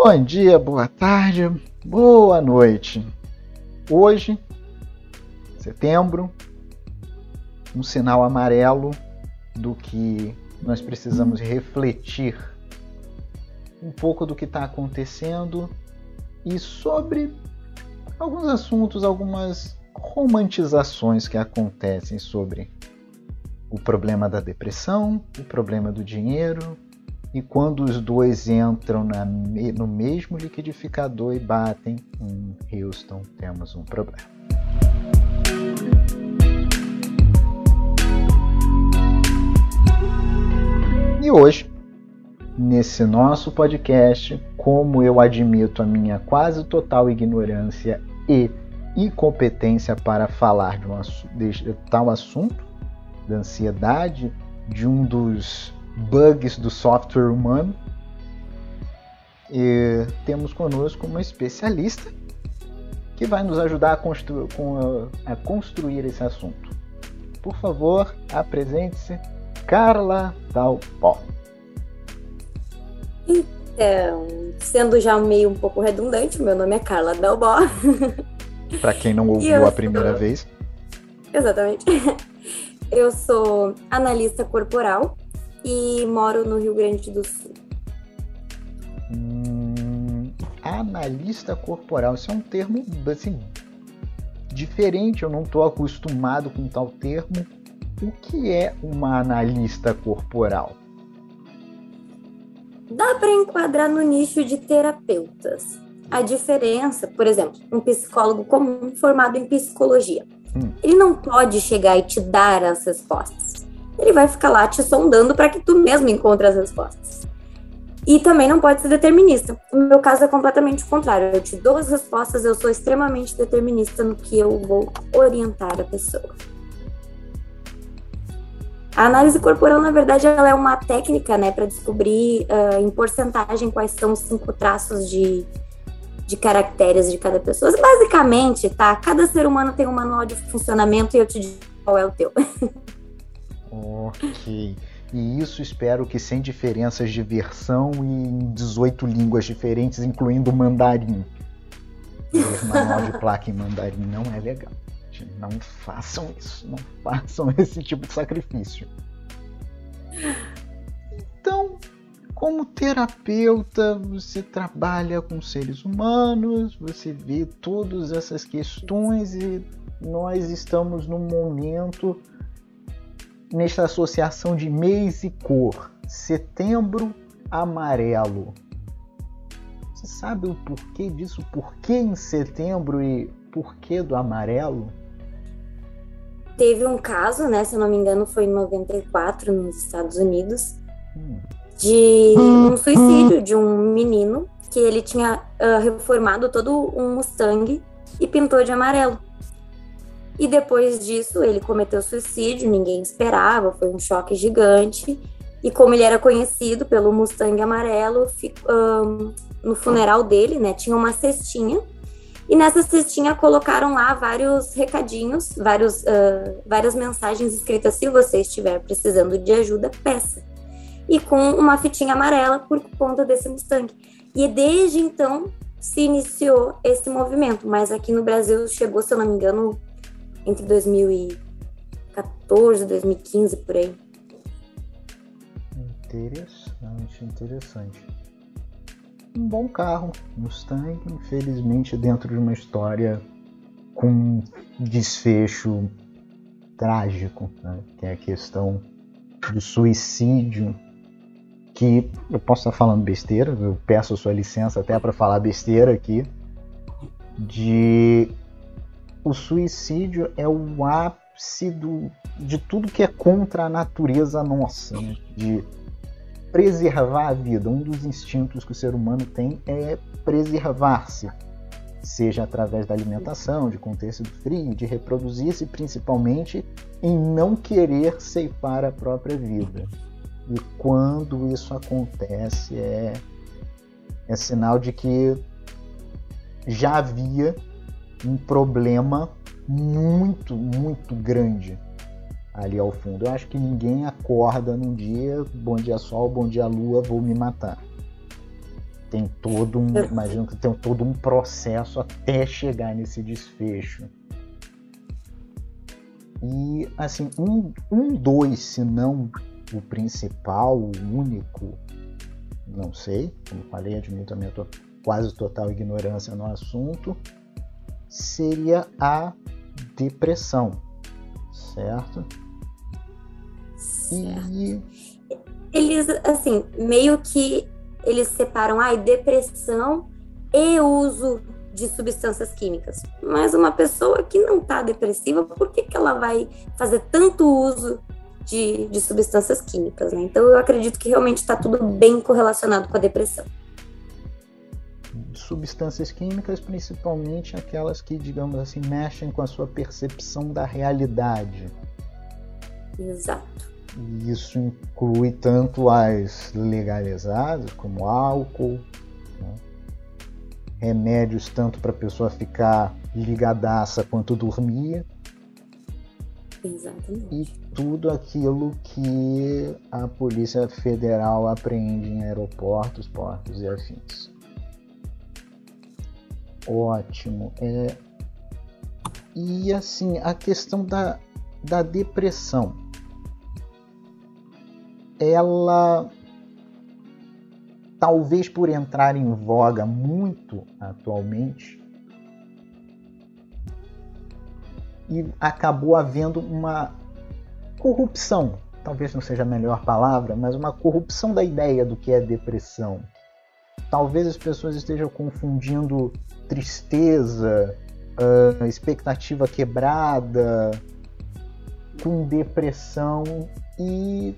Bom dia, boa tarde, boa noite. Hoje, setembro, um sinal amarelo do que nós precisamos refletir um pouco do que está acontecendo e sobre alguns assuntos, algumas romantizações que acontecem sobre o problema da depressão, o problema do dinheiro, e quando os dois entram na, no mesmo liquidificador e batem em Houston, temos um problema. E hoje, nesse nosso podcast, como eu admito a minha quase total ignorância e incompetência para falar de, um, de tal assunto, da ansiedade, de um dos bugs do software humano. E temos conosco uma especialista que vai nos ajudar a, constru a, a construir esse assunto. Por favor, apresente-se, Carla Dalpó. Então, sendo já meio um pouco redundante, meu nome é Carla Dalbó. Para quem não ouviu a primeira sou... vez. Exatamente. Eu sou analista corporal e moro no Rio Grande do Sul. Hum, analista corporal, isso é um termo assim diferente, eu não estou acostumado com tal termo. O que é uma analista corporal? Dá para enquadrar no nicho de terapeutas. A diferença, por exemplo, um psicólogo comum formado em psicologia, hum. ele não pode chegar e te dar as respostas ele vai ficar lá te sondando para que tu mesmo encontre as respostas. E também não pode ser determinista. No meu caso é completamente o contrário. Eu te dou as respostas, eu sou extremamente determinista no que eu vou orientar a pessoa. A análise corporal, na verdade, ela é uma técnica, né, para descobrir uh, em porcentagem quais são os cinco traços de, de caracteres de cada pessoa. Basicamente, tá? Cada ser humano tem um manual de funcionamento e eu te digo qual é o teu. Ok. E isso espero que sem diferenças de versão e em 18 línguas diferentes, incluindo mandarim. O manual de placa em mandarim não é legal. Não façam isso. Não façam esse tipo de sacrifício. Então, como terapeuta, você trabalha com seres humanos, você vê todas essas questões e nós estamos num momento nesta associação de mês e cor. Setembro amarelo. Você sabe o porquê disso? Porquê em setembro e porquê do amarelo? Teve um caso, né, se eu não me engano, foi em 94 nos Estados Unidos, hum. de um suicídio de um menino que ele tinha uh, reformado todo um Mustang e pintou de amarelo. E depois disso, ele cometeu suicídio, ninguém esperava, foi um choque gigante. E como ele era conhecido pelo Mustang amarelo, um, no funeral dele, né, tinha uma cestinha. E nessa cestinha colocaram lá vários recadinhos, vários, uh, várias mensagens escritas: se você estiver precisando de ajuda, peça. E com uma fitinha amarela por conta desse Mustang. E desde então se iniciou esse movimento, mas aqui no Brasil chegou, se eu não me engano, entre 2014 e 2015 por aí. Interessante, interessante. Um bom carro, Mustang, infelizmente dentro de uma história com desfecho trágico, né? que é a questão do suicídio, que eu posso estar falando besteira, eu peço sua licença até para falar besteira aqui, de o suicídio é o ápice do, de tudo que é contra a natureza nossa, né? de preservar a vida. Um dos instintos que o ser humano tem é preservar-se, seja através da alimentação, de contexto frio, de reproduzir-se, principalmente em não querer ceifar a própria vida. E quando isso acontece, é, é sinal de que já havia um problema muito, muito grande ali ao fundo. Eu acho que ninguém acorda num dia, bom dia sol, bom dia lua, vou me matar. tem todo um, imagino que tem todo um processo até chegar nesse desfecho. E assim, um, um dois, se não o principal, o único, não sei, como falei, admito a minha to quase total ignorância no assunto, seria a depressão, certo? certo. E eles assim, meio que eles separam a depressão e uso de substâncias químicas. Mas uma pessoa que não está depressiva, por que, que ela vai fazer tanto uso de, de substâncias químicas? Né? Então eu acredito que realmente está tudo bem correlacionado com a depressão. Substâncias químicas, principalmente aquelas que, digamos assim, mexem com a sua percepção da realidade. Exato. Isso inclui tanto as legalizadas, como álcool, né? remédios tanto para a pessoa ficar ligadaça quanto dormir. Exatamente. E tudo aquilo que a Polícia Federal apreende em aeroportos, portos e afins. Ótimo. É... E assim, a questão da, da depressão ela talvez por entrar em voga muito atualmente e acabou havendo uma corrupção, talvez não seja a melhor palavra, mas uma corrupção da ideia do que é depressão. Talvez as pessoas estejam confundindo tristeza, uh, expectativa quebrada com depressão e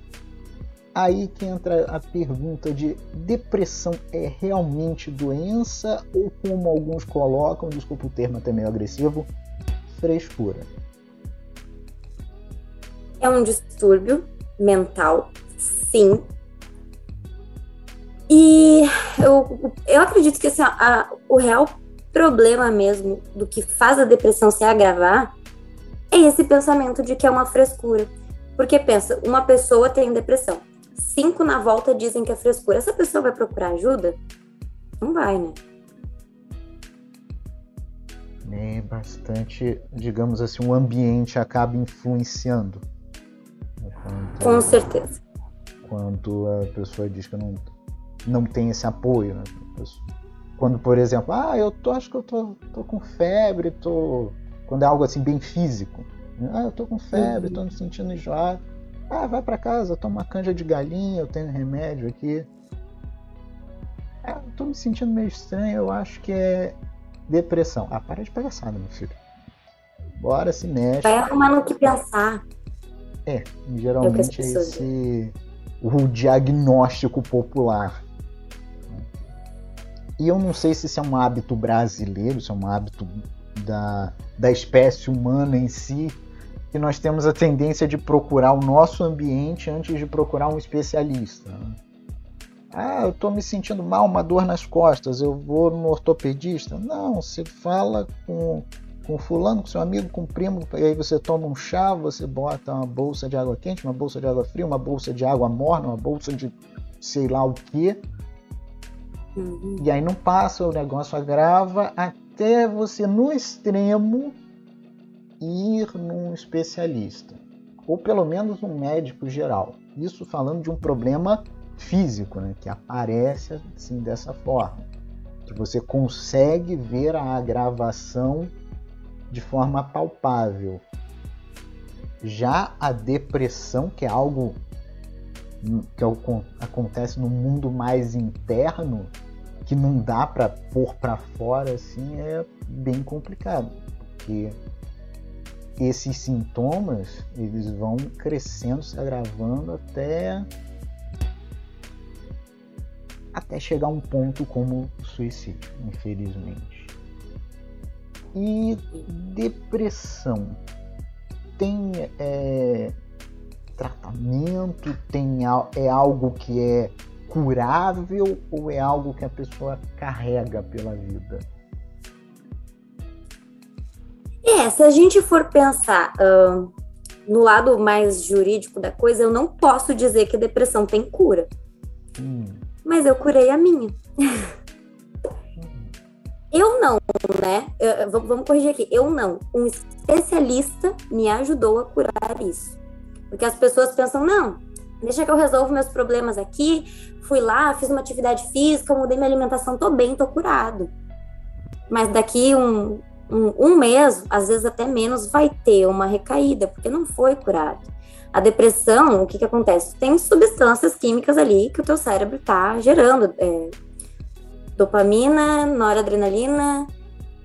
aí que entra a pergunta de depressão é realmente doença ou como alguns colocam, desculpa o termo até meio agressivo, frescura? É um distúrbio mental, sim. E eu, eu acredito que assim, a, o real problema mesmo do que faz a depressão se agravar é esse pensamento de que é uma frescura. Porque pensa, uma pessoa tem depressão cinco na volta dizem que é frescura. Essa pessoa vai procurar ajuda? Não vai, né? É bastante, digamos assim, o ambiente acaba influenciando. Quando, Com certeza. Quando a pessoa diz que não, não tem esse apoio, né? Quando, por exemplo, ah, eu tô, acho que eu tô, tô com febre, tô. Quando é algo assim bem físico. Ah, eu tô com febre, tô me sentindo enjoado. Ah, vai para casa, toma uma canja de galinha, eu tenho remédio aqui. É, eu tô me sentindo meio estranho, eu acho que é depressão. Ah, para de palhaçada, meu filho. Bora se mexe. Vai arrumar no que pensar. É, geralmente é esse o diagnóstico popular. E eu não sei se isso é um hábito brasileiro, se é um hábito da, da espécie humana em si, que nós temos a tendência de procurar o nosso ambiente antes de procurar um especialista. Né? Ah, eu estou me sentindo mal, uma dor nas costas, eu vou no ortopedista. Não, você fala com, com fulano, com seu amigo, com primo, e aí você toma um chá, você bota uma bolsa de água quente, uma bolsa de água fria, uma bolsa de água morna, uma bolsa de sei lá o que. Uhum. E aí não passa, o negócio agrava até você, no extremo, ir num especialista, ou pelo menos um médico geral. Isso falando de um problema físico, né, que aparece assim dessa forma, que você consegue ver a agravação de forma palpável. Já a depressão, que é algo que é acontece no mundo mais interno, que não dá para pôr para fora assim, é bem complicado, porque esses sintomas eles vão crescendo, se agravando até até chegar a um ponto como suicídio, infelizmente. E depressão tem é, tratamento, tem é algo que é curável ou é algo que a pessoa carrega pela vida? É, se a gente for pensar uh, no lado mais jurídico da coisa, eu não posso dizer que depressão tem cura. Hum. Mas eu curei a minha. Eu não, né? Eu, vamos corrigir aqui. Eu não. Um especialista me ajudou a curar isso. Porque as pessoas pensam, não, deixa que eu resolvo meus problemas aqui. Fui lá, fiz uma atividade física, mudei minha alimentação, tô bem, tô curado. Mas daqui um, um, um mês, às vezes até menos, vai ter uma recaída, porque não foi curado. A depressão, o que que acontece? Tem substâncias químicas ali que o teu cérebro tá gerando. É, dopamina, noradrenalina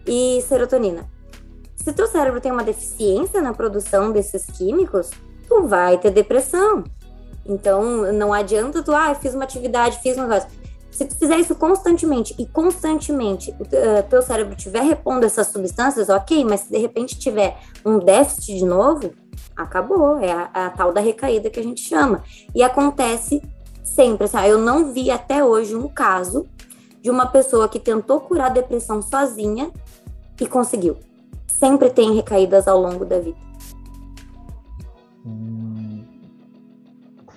e serotonina. Se teu cérebro tem uma deficiência na produção desses químicos, tu vai ter depressão. Então, não adianta tu, ah, fiz uma atividade, fiz um negócio. Se tu fizer isso constantemente e constantemente o teu cérebro estiver repondo essas substâncias, ok, mas se de repente tiver um déficit de novo, acabou. É a, a tal da recaída que a gente chama. E acontece sempre. Assim, eu não vi até hoje um caso de uma pessoa que tentou curar a depressão sozinha e conseguiu. Sempre tem recaídas ao longo da vida. Hum,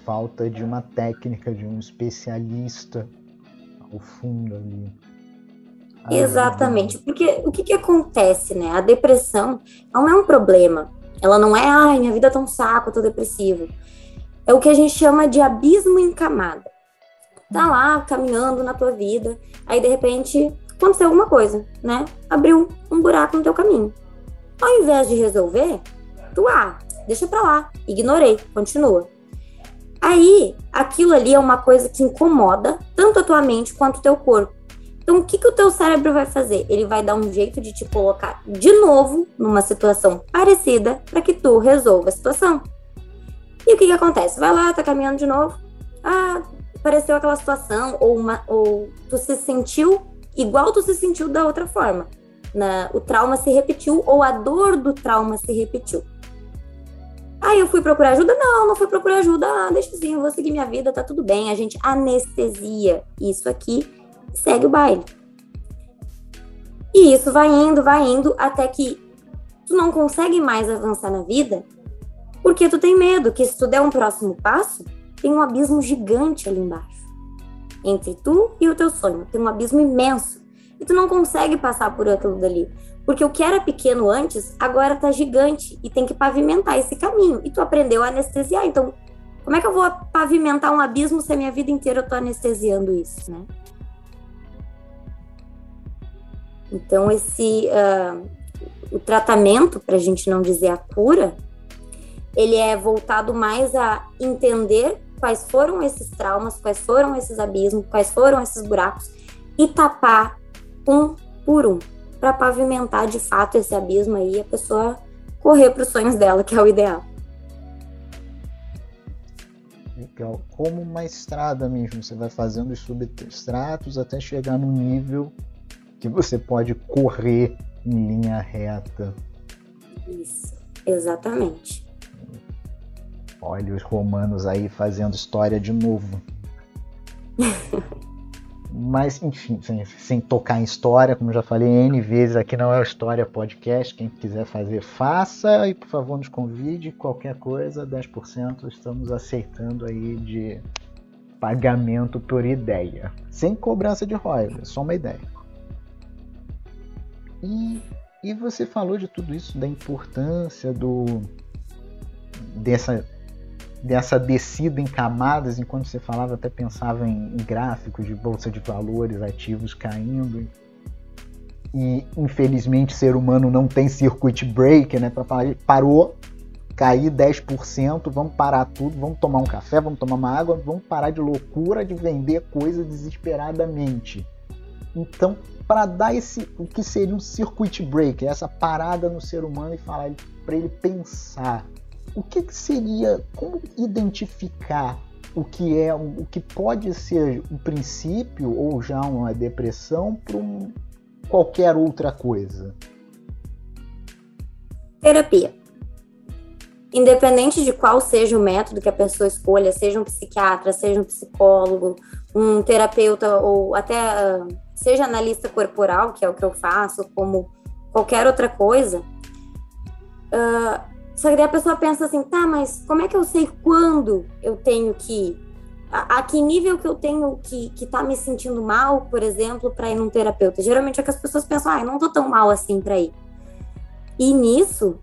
falta de uma técnica, de um especialista ao fundo ali. Ah, Exatamente, porque o que, que acontece, né? A depressão não é um problema. Ela não é, ai, minha vida tá um saco, eu tô depressivo. É o que a gente chama de abismo em camada tá lá caminhando na tua vida, aí de repente aconteceu alguma coisa, né? Abriu um buraco no teu caminho. Ao invés de resolver, tu, ah, deixa pra lá, ignorei, continua. Aí, aquilo ali é uma coisa que incomoda tanto a tua mente quanto o teu corpo. Então, o que, que o teu cérebro vai fazer? Ele vai dar um jeito de te colocar de novo numa situação parecida para que tu resolva a situação. E o que, que acontece? Vai lá, tá caminhando de novo. Ah, pareceu aquela situação, ou, uma, ou tu se sentiu igual tu se sentiu da outra forma. Na, o trauma se repetiu, ou a dor do trauma se repetiu. Aí eu fui procurar ajuda? Não, não fui procurar ajuda. Ah, deixa assim, vou seguir minha vida, tá tudo bem. A gente anestesia isso aqui segue o baile. E isso vai indo, vai indo, até que tu não consegue mais avançar na vida, porque tu tem medo que se tu der um próximo passo, tem um abismo gigante ali embaixo. Entre tu e o teu sonho. Tem um abismo imenso. E tu não consegue passar por aquilo dali. Porque o que era pequeno antes, agora tá gigante. E tem que pavimentar esse caminho. E tu aprendeu a anestesiar. Então, como é que eu vou pavimentar um abismo se a minha vida inteira eu tô anestesiando isso, né? Então, esse. Uh, o tratamento, para a gente não dizer a cura, ele é voltado mais a entender quais foram esses traumas, quais foram esses abismos, quais foram esses buracos e tapar um por um para pavimentar de fato esse abismo aí e a pessoa correr para os sonhos dela, que é o ideal. Legal. Como uma estrada mesmo, você vai fazendo os substratos até chegar no nível que você pode correr em linha reta. Isso, exatamente. Olha os romanos aí fazendo história de novo. Mas, enfim, sem, sem, tocar em história, como já falei N vezes, aqui não é o História Podcast. Quem quiser fazer, faça e, por favor, nos convide. Qualquer coisa, 10% estamos aceitando aí de pagamento por ideia. Sem cobrança de royalties, só uma ideia. E, e você falou de tudo isso, da importância do dessa dessa descida em camadas, enquanto você falava, até pensava em, em gráficos de bolsa de valores, ativos caindo. E infelizmente o ser humano não tem circuit breaker, né? Para falar, parou, cair 10%, vamos parar tudo, vamos tomar um café, vamos tomar uma água, vamos parar de loucura de vender coisa desesperadamente. Então, para dar esse o que seria um circuit breaker, essa parada no ser humano e falar para ele pensar, o que, que seria, como identificar o que é, o que pode ser um princípio ou já uma depressão para um, qualquer outra coisa? Terapia. Independente de qual seja o método que a pessoa escolha, seja um psiquiatra, seja um psicólogo, um terapeuta ou até uh, seja analista corporal, que é o que eu faço, como qualquer outra coisa, uh, só que daí a pessoa pensa assim, tá, mas como é que eu sei quando eu tenho que a, a, que nível que eu tenho que, que tá me sentindo mal, por exemplo, para ir num terapeuta? Geralmente é que as pessoas pensam, ah, eu não tô tão mal assim para ir. E nisso,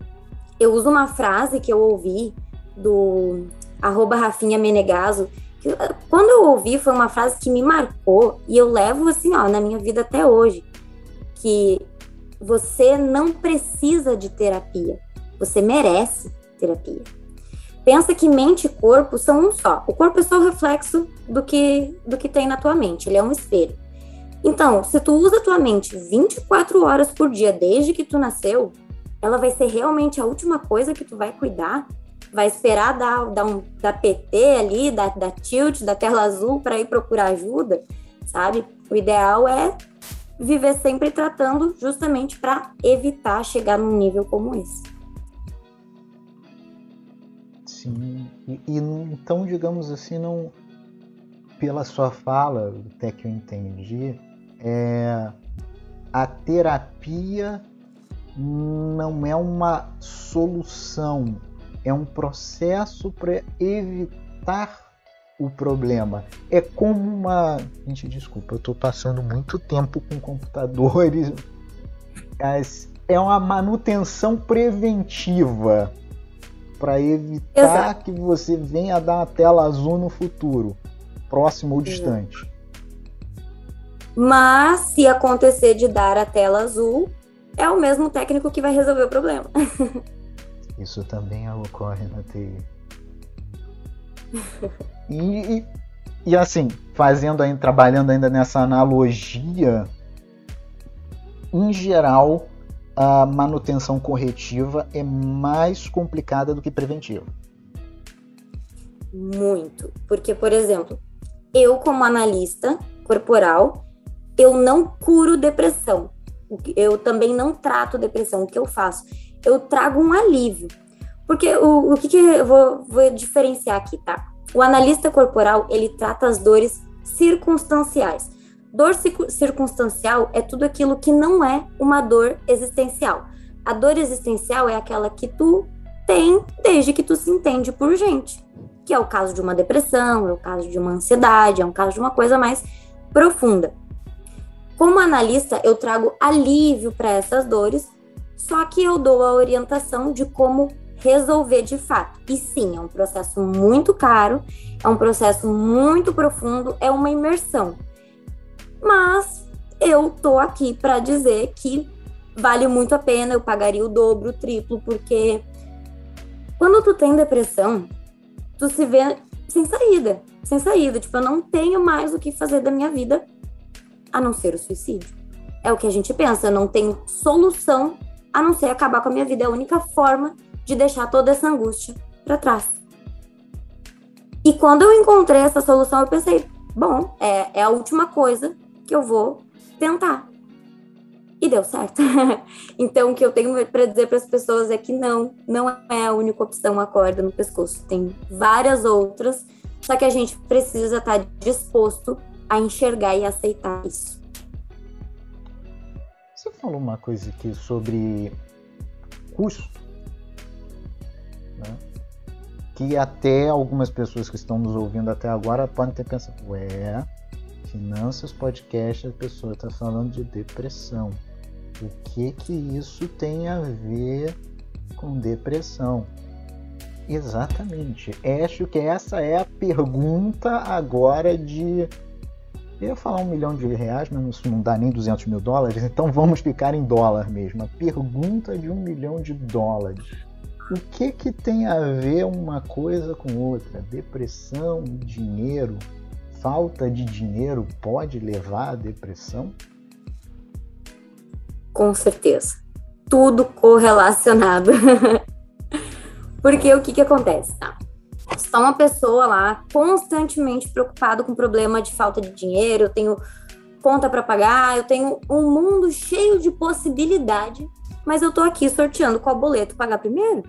eu uso uma frase que eu ouvi do arroba Rafinha Menegaso, que quando eu ouvi foi uma frase que me marcou e eu levo assim, ó, na minha vida até hoje, que você não precisa de terapia, você merece terapia. Pensa que mente e corpo são um só. O corpo é só o reflexo do que, do que tem na tua mente, ele é um espelho. Então, se tu usa a tua mente 24 horas por dia desde que tu nasceu, ela vai ser realmente a última coisa que tu vai cuidar? Vai esperar dar, dar, um, dar PT ali, dar, dar tilt, da tela azul para ir procurar ajuda, sabe? O ideal é viver sempre tratando justamente para evitar chegar num nível como esse. Sim, e, e, então, digamos assim, não, pela sua fala, até que eu entendi, é, a terapia não é uma solução, é um processo para evitar o problema. É como uma. Gente, desculpa, eu estou passando muito tempo com computadores. É uma manutenção preventiva para evitar Exato. que você venha dar uma tela azul no futuro, próximo ou distante. Mas se acontecer de dar a tela azul, é o mesmo técnico que vai resolver o problema. Isso também ocorre na TI. E, e, e, assim, fazendo aí, trabalhando ainda nessa analogia, em geral, a manutenção corretiva é mais complicada do que preventiva. Muito. Porque, por exemplo, eu, como analista corporal, eu não curo depressão. Eu também não trato depressão. O que eu faço? Eu trago um alívio. Porque o, o que, que eu vou, vou diferenciar aqui, tá? O analista corporal, ele trata as dores circunstanciais. Dor circunstancial é tudo aquilo que não é uma dor existencial. A dor existencial é aquela que tu tem desde que tu se entende por gente, que é o caso de uma depressão, é o caso de uma ansiedade, é um caso de uma coisa mais profunda. Como analista, eu trago alívio para essas dores, só que eu dou a orientação de como resolver de fato. E sim, é um processo muito caro, é um processo muito profundo, é uma imersão. Mas eu tô aqui para dizer que vale muito a pena, eu pagaria o dobro, o triplo, porque quando tu tem depressão, tu se vê sem saída, sem saída, tipo, eu não tenho mais o que fazer da minha vida a não ser o suicídio. É o que a gente pensa, eu não tenho solução a não ser acabar com a minha vida, é a única forma de deixar toda essa angústia para trás. E quando eu encontrei essa solução, eu pensei, bom, é, é a última coisa que eu vou tentar. E deu certo. então, o que eu tenho para dizer para as pessoas é que não, não é a única opção a corda no pescoço. Tem várias outras, só que a gente precisa estar tá disposto a enxergar e aceitar isso. Você falou uma coisa aqui sobre custo, né? que até algumas pessoas que estão nos ouvindo até agora podem ter pensado, ué, Finanças Podcast, a pessoa está falando de depressão. O que que isso tem a ver com depressão? Exatamente. Acho que essa é a pergunta agora de. Eu ia falar um milhão de reais, mas isso não dá nem 200 mil dólares, então vamos ficar em dólar mesmo. A pergunta de um milhão de dólares. O que que tem a ver uma coisa com outra? Depressão, dinheiro, falta de dinheiro pode levar à depressão? Com certeza. Tudo correlacionado. Porque o que, que acontece? Tá? Está uma pessoa lá constantemente preocupado com problema de falta de dinheiro, eu tenho conta para pagar, eu tenho um mundo cheio de possibilidade, mas eu tô aqui sorteando qual boleto pagar primeiro.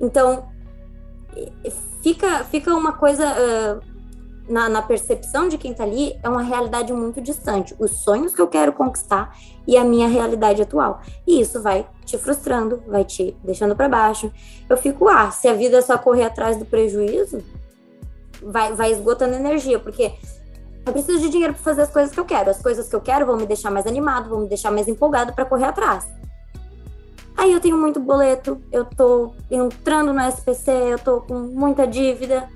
Então, fica, fica uma coisa uh, na, na, percepção de quem tá ali, é uma realidade muito distante. Os sonhos que eu quero conquistar e a minha realidade atual. E isso vai te frustrando, vai te deixando para baixo. Eu fico, ah, se a vida é só correr atrás do prejuízo, vai, vai esgotando energia, porque eu preciso de dinheiro para fazer as coisas que eu quero. As coisas que eu quero vão me deixar mais animado, vão me deixar mais empolgado para correr atrás. Aí eu tenho muito boleto, eu tô entrando no SPC, eu tô com muita dívida.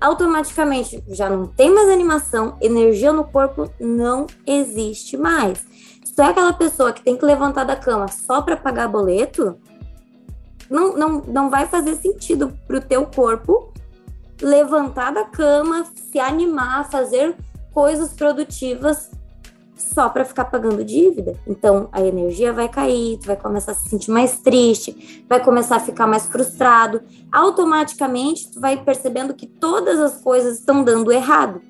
Automaticamente já não tem mais animação, energia no corpo não existe mais. Se tu é aquela pessoa que tem que levantar da cama só para pagar boleto, não, não, não vai fazer sentido pro teu corpo levantar da cama, se animar, fazer coisas produtivas só para ficar pagando dívida. Então a energia vai cair, tu vai começar a se sentir mais triste, vai começar a ficar mais frustrado. Automaticamente tu vai percebendo que todas as coisas estão dando errado.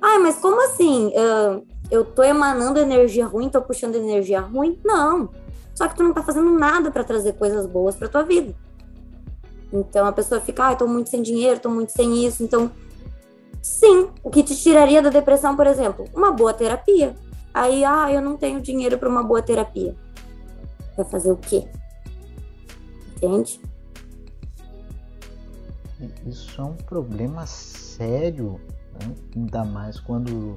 Ah, mas como assim? Uh, eu tô emanando energia ruim, tô puxando energia ruim? Não. Só que tu não tá fazendo nada para trazer coisas boas para tua vida. Então a pessoa fica, ah, tô muito sem dinheiro, tô muito sem isso. Então, sim, o que te tiraria da depressão, por exemplo, uma boa terapia. Aí, ah, eu não tenho dinheiro para uma boa terapia. Vai fazer o quê? Entende? Isso é um problema sério, né? ainda mais quando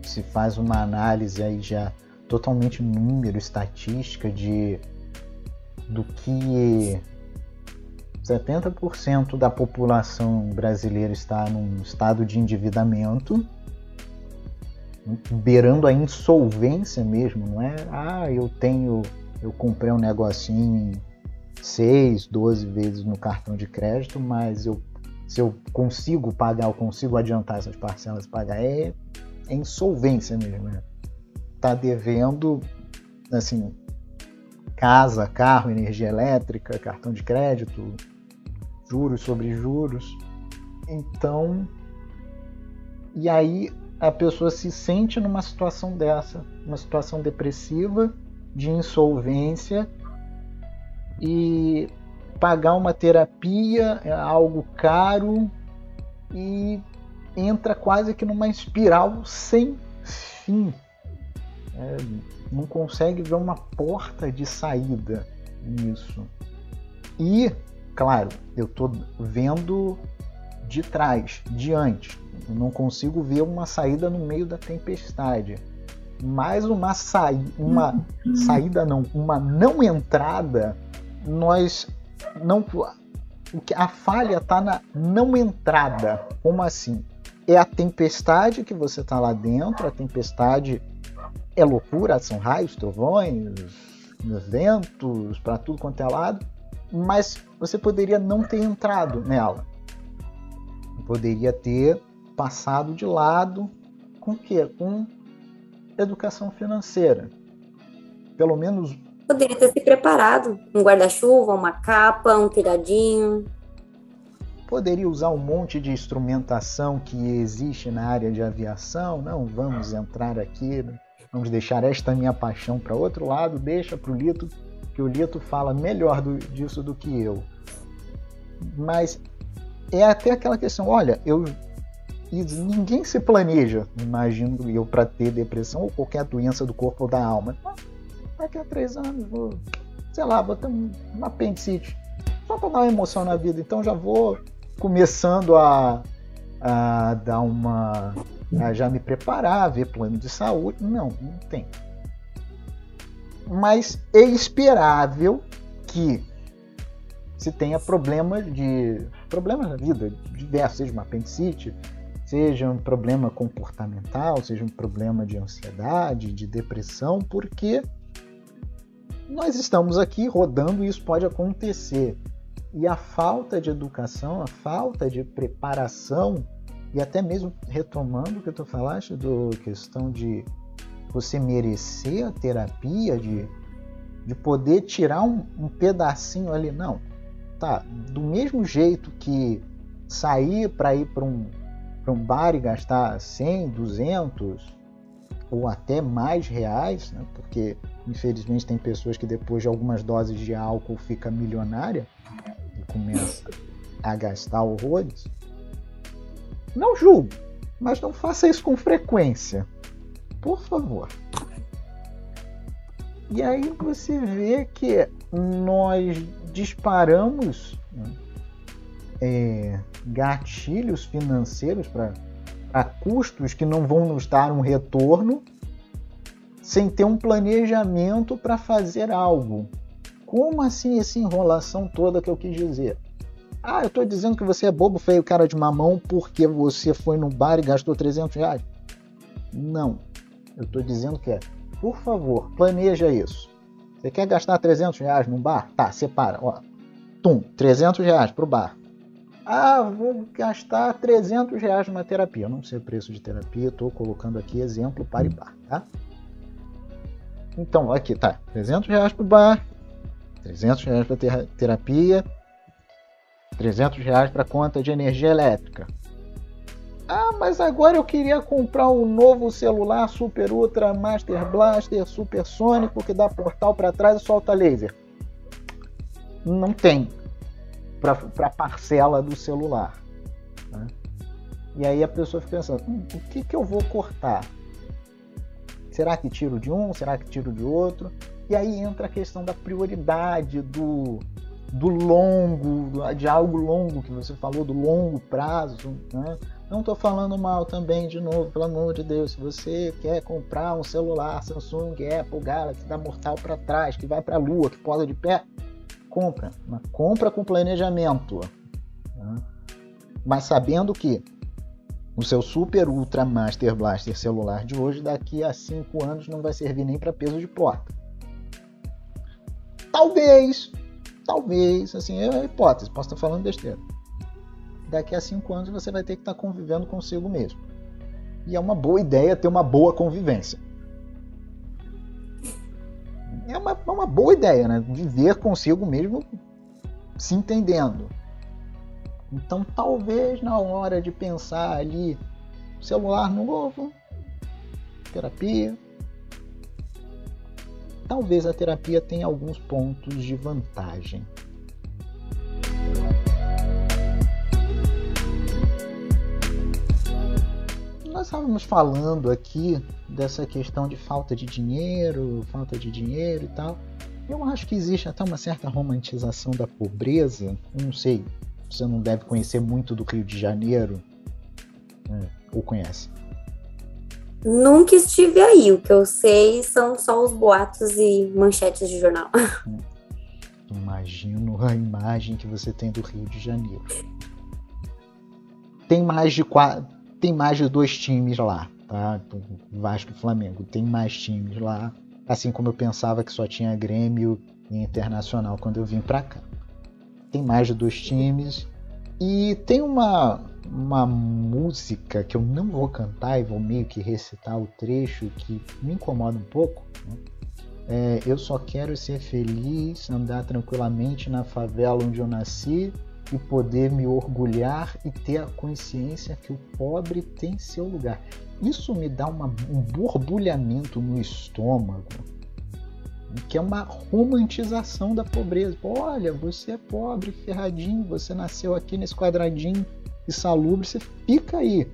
se faz uma análise aí já totalmente número, estatística de do que 70% da população brasileira está num estado de endividamento, beirando a insolvência mesmo, não é? Ah, eu tenho, eu comprei um negocinho 6, 12 vezes no cartão de crédito, mas eu se eu consigo pagar, eu consigo adiantar essas parcelas pagar, é, é insolvência mesmo. Né? Tá devendo, assim, casa, carro, energia elétrica, cartão de crédito, juros sobre juros. Então, e aí a pessoa se sente numa situação dessa, uma situação depressiva, de insolvência e pagar uma terapia é algo caro e entra quase que numa espiral sem fim. É, não consegue ver uma porta de saída nisso. E Claro, eu estou vendo de trás, de antes. Eu não consigo ver uma saída no meio da tempestade. Mas uma, saí uma uhum. saída não, uma não entrada, nós não o que a falha está na não entrada. Como assim? É a tempestade que você está lá dentro, a tempestade é loucura, são raios, trovões, ventos para tudo quanto é lado mas você poderia não ter entrado nela. Poderia ter passado de lado com o quê? Com educação financeira. Pelo menos. Poderia ter se preparado. Um guarda-chuva, uma capa, um telhadinho. Poderia usar um monte de instrumentação que existe na área de aviação. Não, vamos entrar aqui, vamos deixar esta minha paixão para outro lado, deixa para o Lito que o Lito fala melhor do, disso do que eu. Mas é até aquela questão, olha, eu ninguém se planeja, imagino eu, para ter depressão ou qualquer doença do corpo ou da alma. Daqui a três anos vou, sei lá, vou ter um, apendicite. Só para dar uma emoção na vida. Então já vou começando a, a dar uma. A já me preparar, ver plano de saúde. Não, não tem mas é esperável que se tenha problemas de problemas na vida diversos, seja uma apendicite, seja um problema comportamental, seja um problema de ansiedade, de depressão, porque nós estamos aqui rodando e isso pode acontecer. E a falta de educação, a falta de preparação, e até mesmo retomando o que tu falaste do questão de você merecer a terapia, de, de poder tirar um, um pedacinho ali. Não, tá. Do mesmo jeito que sair para ir para um, um bar e gastar 100, 200 ou até mais reais, né? porque infelizmente tem pessoas que depois de algumas doses de álcool fica milionária e começa a gastar horrores. Não julgo, mas não faça isso com frequência por favor. E aí você vê que nós disparamos né, é, gatilhos financeiros para custos que não vão nos dar um retorno sem ter um planejamento para fazer algo. Como assim essa enrolação toda que eu quis dizer? Ah, eu estou dizendo que você é bobo, feio, cara de mamão porque você foi no bar e gastou 300 reais? Não. Eu estou dizendo que é, por favor, planeja isso. Você quer gastar 300 reais num bar? Tá, separa. Ó, tum, 300 reais pro bar. Ah, vou gastar 300 reais numa terapia. Eu não sei o preço de terapia, estou colocando aqui exemplo para e bar, tá? Então, aqui tá, 300 reais pro bar, 300 reais para ter terapia, 300 reais para conta de energia elétrica. Ah, mas agora eu queria comprar um novo celular Super Ultra Master Blaster Supersônico que dá portal para trás e solta laser. Não tem para parcela do celular. Né? E aí a pessoa fica pensando: hum, o que, que eu vou cortar? Será que tiro de um? Será que tiro de outro? E aí entra a questão da prioridade, do, do longo, de algo longo que você falou, do longo prazo. Né? Não estou falando mal também, de novo, pelo amor de Deus. Se você quer comprar um celular Samsung, Apple, Galaxy, da mortal para trás, que vai para a lua, que posa de pé, compra. Mas compra com planejamento. Né? Mas sabendo que o seu Super Ultra Master Blaster celular de hoje, daqui a 5 anos, não vai servir nem para peso de porta. Talvez, talvez, assim, é uma hipótese, posso estar falando besteira. Daqui a 5 anos você vai ter que estar convivendo consigo mesmo. E é uma boa ideia ter uma boa convivência. É uma, é uma boa ideia, né? Viver consigo mesmo se entendendo. Então, talvez na hora de pensar ali, celular novo, terapia. Talvez a terapia tenha alguns pontos de vantagem. Estávamos falando aqui dessa questão de falta de dinheiro, falta de dinheiro e tal. Eu acho que existe até uma certa romantização da pobreza. Eu não sei você não deve conhecer muito do Rio de Janeiro. É, ou conhece? Nunca estive aí. O que eu sei são só os boatos e manchetes de jornal. Imagino a imagem que você tem do Rio de Janeiro. Tem mais de quatro, tem mais de dois times lá, tá? Vasco e Flamengo. Tem mais times lá, assim como eu pensava que só tinha Grêmio e Internacional quando eu vim para cá tem mais de dois times. E tem uma, uma música que eu não vou cantar e vou meio que recitar o trecho que me incomoda um pouco. Né? É, eu só quero ser feliz, andar tranquilamente na favela onde eu nasci e poder me orgulhar e ter a consciência que o pobre tem seu lugar. Isso me dá uma, um borbulhamento no estômago que é uma romantização da pobreza. Olha, você é pobre, ferradinho, você nasceu aqui nesse quadradinho insalubre, você fica aí.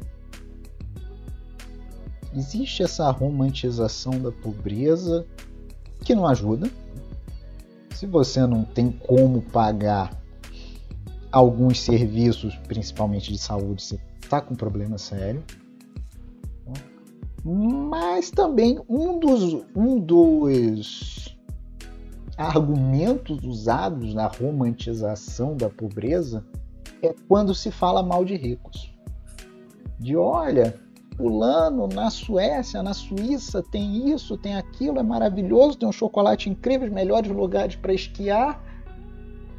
Existe essa romantização da pobreza que não ajuda. Se você não tem como pagar alguns serviços, principalmente de saúde, você está com problema sério mas também um dos, um dos argumentos usados na romantização da pobreza é quando se fala mal de ricos. De olha, fulano na Suécia, na Suíça tem isso, tem aquilo, é maravilhoso, tem um chocolate incrível, os melhores lugares para esquiar.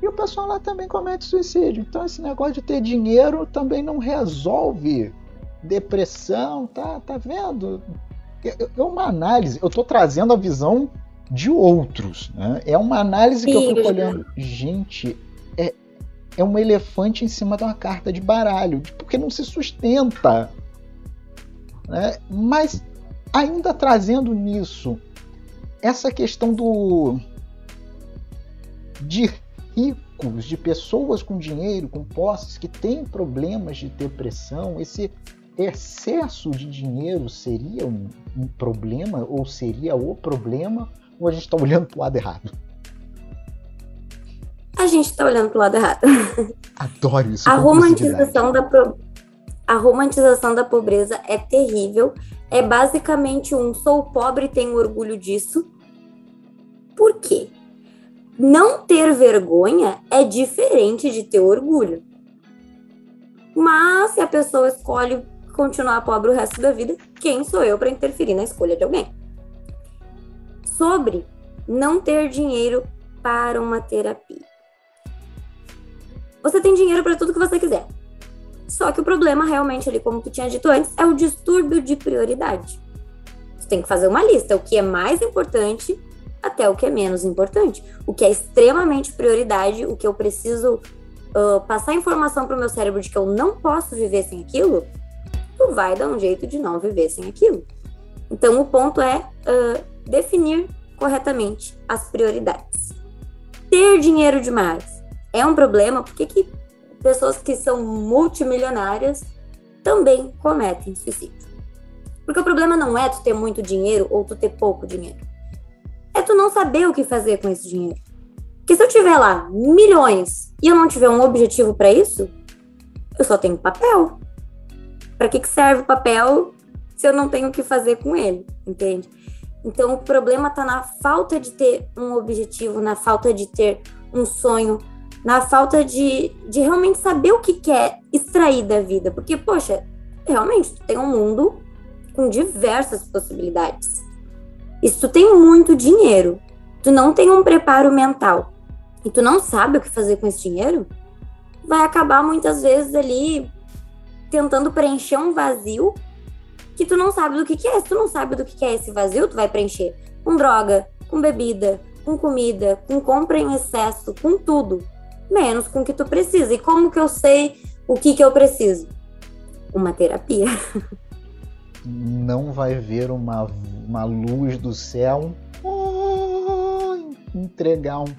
E o pessoal lá também comete suicídio. Então esse negócio de ter dinheiro também não resolve depressão, tá, tá vendo? É, uma análise, eu estou trazendo a visão de outros, né? É uma análise que eu fico olhando. Gente, é, é um elefante em cima de uma carta de baralho, porque não se sustenta. Né? Mas ainda trazendo nisso essa questão do de ricos, de pessoas com dinheiro, com posses que têm problemas de depressão, esse excesso de dinheiro seria um, um problema ou seria o problema ou a gente está olhando para o lado errado? a gente está olhando para o lado errado. Adoro isso. A romantização da, a romantização da pobreza é terrível. É basicamente um sou pobre e tenho orgulho disso. Por quê? Não ter vergonha é diferente de ter orgulho. Mas se a pessoa escolhe continuar pobre o resto da vida, quem sou eu para interferir na escolha de alguém? Sobre não ter dinheiro para uma terapia. Você tem dinheiro para tudo que você quiser. Só que o problema realmente ali, como tu tinha dito antes, é o distúrbio de prioridade. Você tem que fazer uma lista, o que é mais importante até o que é menos importante. O que é extremamente prioridade, o que eu preciso uh, passar informação para o meu cérebro de que eu não posso viver sem aquilo, tu vai dar um jeito de não viver sem aquilo. Então, o ponto é uh, definir corretamente as prioridades. Ter dinheiro demais é um problema, porque que pessoas que são multimilionárias também cometem suicídio. Porque o problema não é tu ter muito dinheiro ou tu ter pouco dinheiro. É tu não saber o que fazer com esse dinheiro. Porque se eu tiver lá milhões e eu não tiver um objetivo para isso, eu só tenho papel. Para que, que serve o papel se eu não tenho o que fazer com ele? Entende? Então o problema está na falta de ter um objetivo, na falta de ter um sonho, na falta de, de realmente saber o que quer extrair da vida. Porque, poxa, realmente, tem um mundo com diversas possibilidades. E se tu tem muito dinheiro, tu não tem um preparo mental e tu não sabe o que fazer com esse dinheiro, vai acabar muitas vezes ali tentando preencher um vazio que tu não sabe do que, que é. Se tu não sabe do que, que é esse vazio, tu vai preencher com droga, com bebida, com comida, com compra em excesso, com tudo menos com o que tu precisa. E como que eu sei o que, que eu preciso? Uma terapia. Não vai ver uma, uma luz do céu entregar um,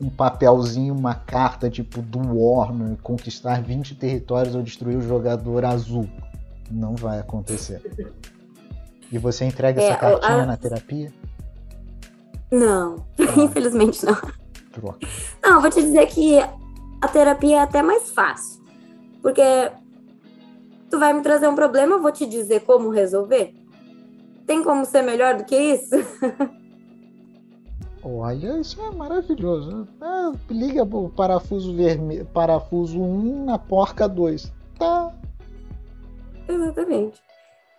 um papelzinho, uma carta tipo do Warner, conquistar 20 territórios ou destruir o jogador azul. Não vai acontecer. E você entrega é, essa cartinha a... na terapia? Não, ah. infelizmente não. Não, vou te dizer que a terapia é até mais fácil. Porque tu vai me trazer um problema, eu vou te dizer como resolver. Tem como ser melhor do que isso? Olha, isso é maravilhoso. É, liga o parafuso vermelho, parafuso 1 na porca 2. Tá. Exatamente.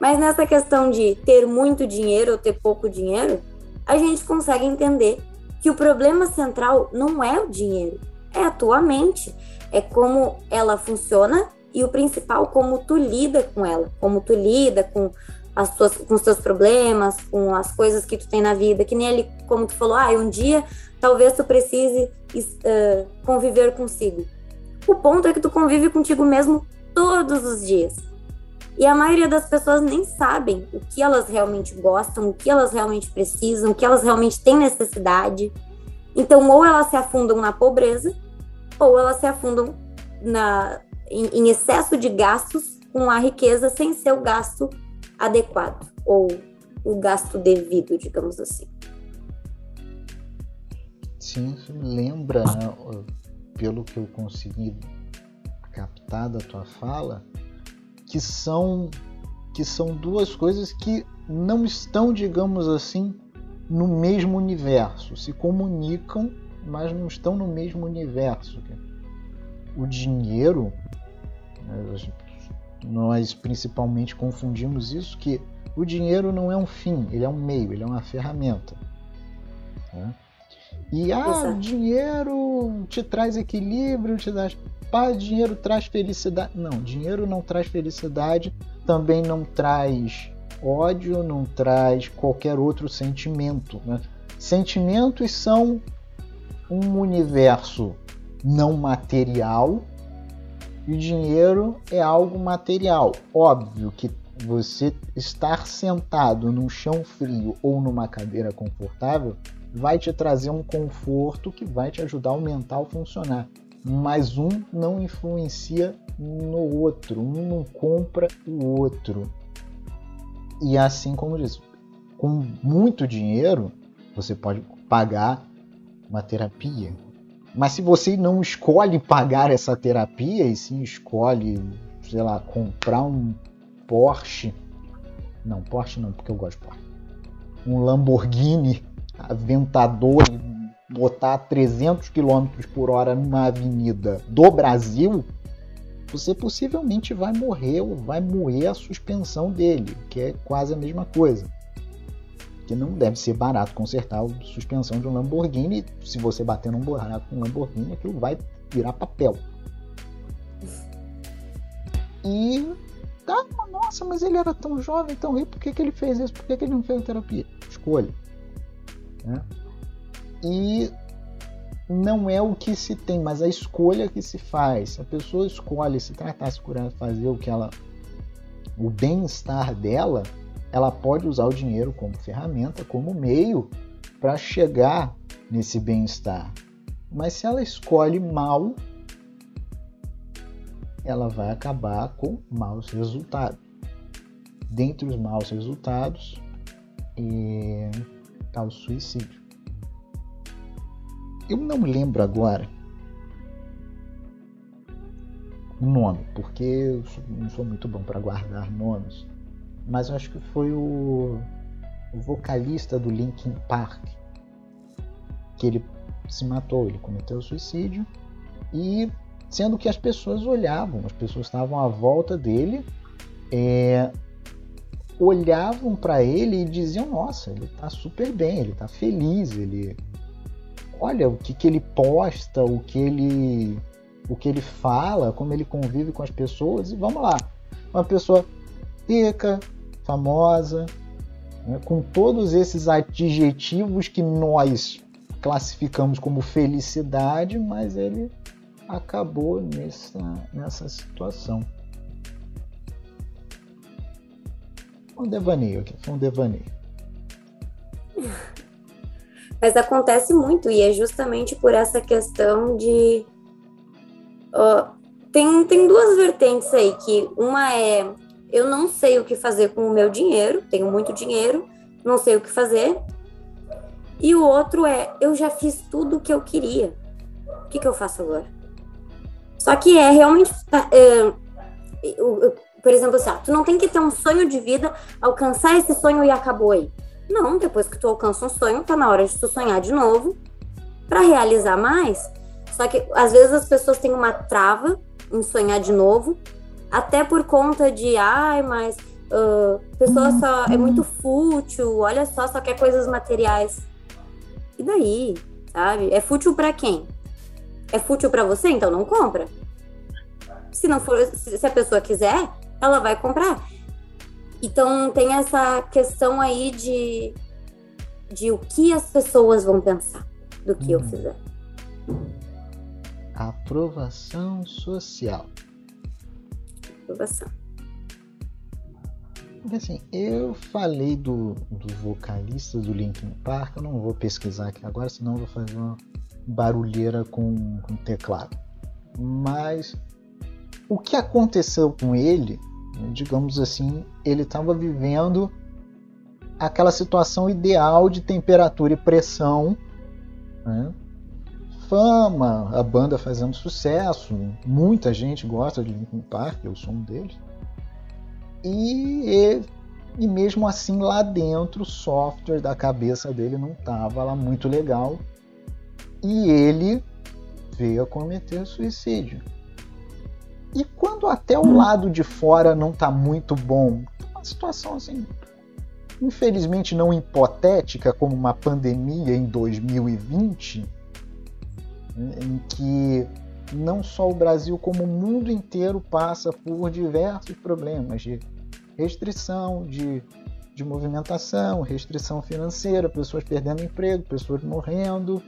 Mas nessa questão de ter muito dinheiro ou ter pouco dinheiro, a gente consegue entender que o problema central não é o dinheiro, é a tua mente, é como ela funciona e o principal como tu lida com ela, como tu lida com as tuas, com os teus problemas, com as coisas que tu tem na vida, que nem ele, como tu falou, ah, um dia talvez tu precise uh, conviver consigo. O ponto é que tu convive contigo mesmo todos os dias. E a maioria das pessoas nem sabem o que elas realmente gostam, o que elas realmente precisam, o que elas realmente têm necessidade. Então, ou elas se afundam na pobreza, ou elas se afundam na, em, excesso de gastos com a riqueza sem ser o gasto adequado, ou o gasto devido, digamos assim. Sim, lembra, né, pelo que eu consegui captar da tua fala, que são que são duas coisas que não estão, digamos assim, no mesmo universo, se comunicam, mas não estão no mesmo universo. O dinheiro, nós principalmente confundimos isso que o dinheiro não é um fim, ele é um meio, ele é uma ferramenta. Né? E ah, dinheiro te traz equilíbrio, te dá Pá, dinheiro traz felicidade. Não, dinheiro não traz felicidade, também não traz ódio, não traz qualquer outro sentimento. Né? Sentimentos são um universo não material e dinheiro é algo material. Óbvio que você estar sentado num chão frio ou numa cadeira confortável vai te trazer um conforto que vai te ajudar o mental a funcionar mas um não influencia no outro, um não compra o outro. E assim como diz, com muito dinheiro você pode pagar uma terapia, Mas se você não escolhe pagar essa terapia e sim escolhe, sei lá, comprar um Porsche, não, Porsche não, porque eu gosto de Porsche, um Lamborghini Aventador e botar 300 km por hora numa avenida do Brasil, você possivelmente vai morrer ou vai moer a suspensão dele, que é quase a mesma coisa que não deve ser barato consertar a suspensão de um Lamborghini. Se você bater num buraco com um Lamborghini, aquilo vai virar papel. E tá, nossa, mas ele era tão jovem, tão rico, por que, que ele fez isso? Por que, que ele não fez terapia? Escolha. Né? E não é o que se tem, mas a escolha que se faz. Se a pessoa escolhe se tratar, se curar, fazer o que ela. o bem-estar dela, ela pode usar o dinheiro como ferramenta, como meio para chegar nesse bem-estar. Mas se ela escolhe mal, ela vai acabar com maus resultados. Dentre os maus resultados está o suicídio. Eu não lembro agora o nome, porque eu não sou muito bom para guardar nomes mas acho que foi o, o vocalista do Linkin Park que ele se matou, ele cometeu suicídio. E sendo que as pessoas olhavam, as pessoas estavam à volta dele, é, olhavam para ele e diziam: Nossa, ele está super bem, ele está feliz, ele olha o que, que ele posta, o que ele o que ele fala, como ele convive com as pessoas e vamos lá, uma pessoa rica, famosa, né, com todos esses adjetivos que nós classificamos como felicidade, mas ele acabou nessa, nessa situação. Um devaneio aqui, foi um devaneio. Mas acontece muito, e é justamente por essa questão de. Uh, tem, tem duas vertentes aí, que uma é eu não sei o que fazer com o meu dinheiro, tenho muito dinheiro, não sei o que fazer. E o outro é, eu já fiz tudo o que eu queria. O que, que eu faço agora? Só que é realmente. É, por exemplo, assim, tu não tem que ter um sonho de vida, alcançar esse sonho e acabou aí. Não, depois que tu alcança um sonho, tá na hora de tu sonhar de novo para realizar mais. Só que às vezes as pessoas têm uma trava em sonhar de novo até por conta de, ai, mas uh, pessoa só é muito fútil, olha só, só quer coisas materiais. E daí, sabe? É fútil para quem? É fútil para você, então não compra. Se não for, se a pessoa quiser, ela vai comprar. Então tem essa questão aí de de o que as pessoas vão pensar do que hum. eu fizer. Aprovação social aprovação. Assim, eu falei do, do vocalista do Linkin Park, eu não vou pesquisar aqui agora, senão vou fazer uma barulheira com, com teclado. Mas o que aconteceu com ele, digamos assim, ele estava vivendo aquela situação ideal de temperatura e pressão, né? Fama, a banda fazendo sucesso, muita gente gosta de Linkin Park, eu sou um deles. E, e mesmo assim lá dentro o software da cabeça dele não estava lá muito legal e ele veio a cometer suicídio. E quando até o lado de fora não está muito bom, uma situação assim, infelizmente não hipotética como uma pandemia em 2020, em que não só o Brasil, como o mundo inteiro passa por diversos problemas de restrição de, de movimentação, restrição financeira, pessoas perdendo emprego, pessoas morrendo.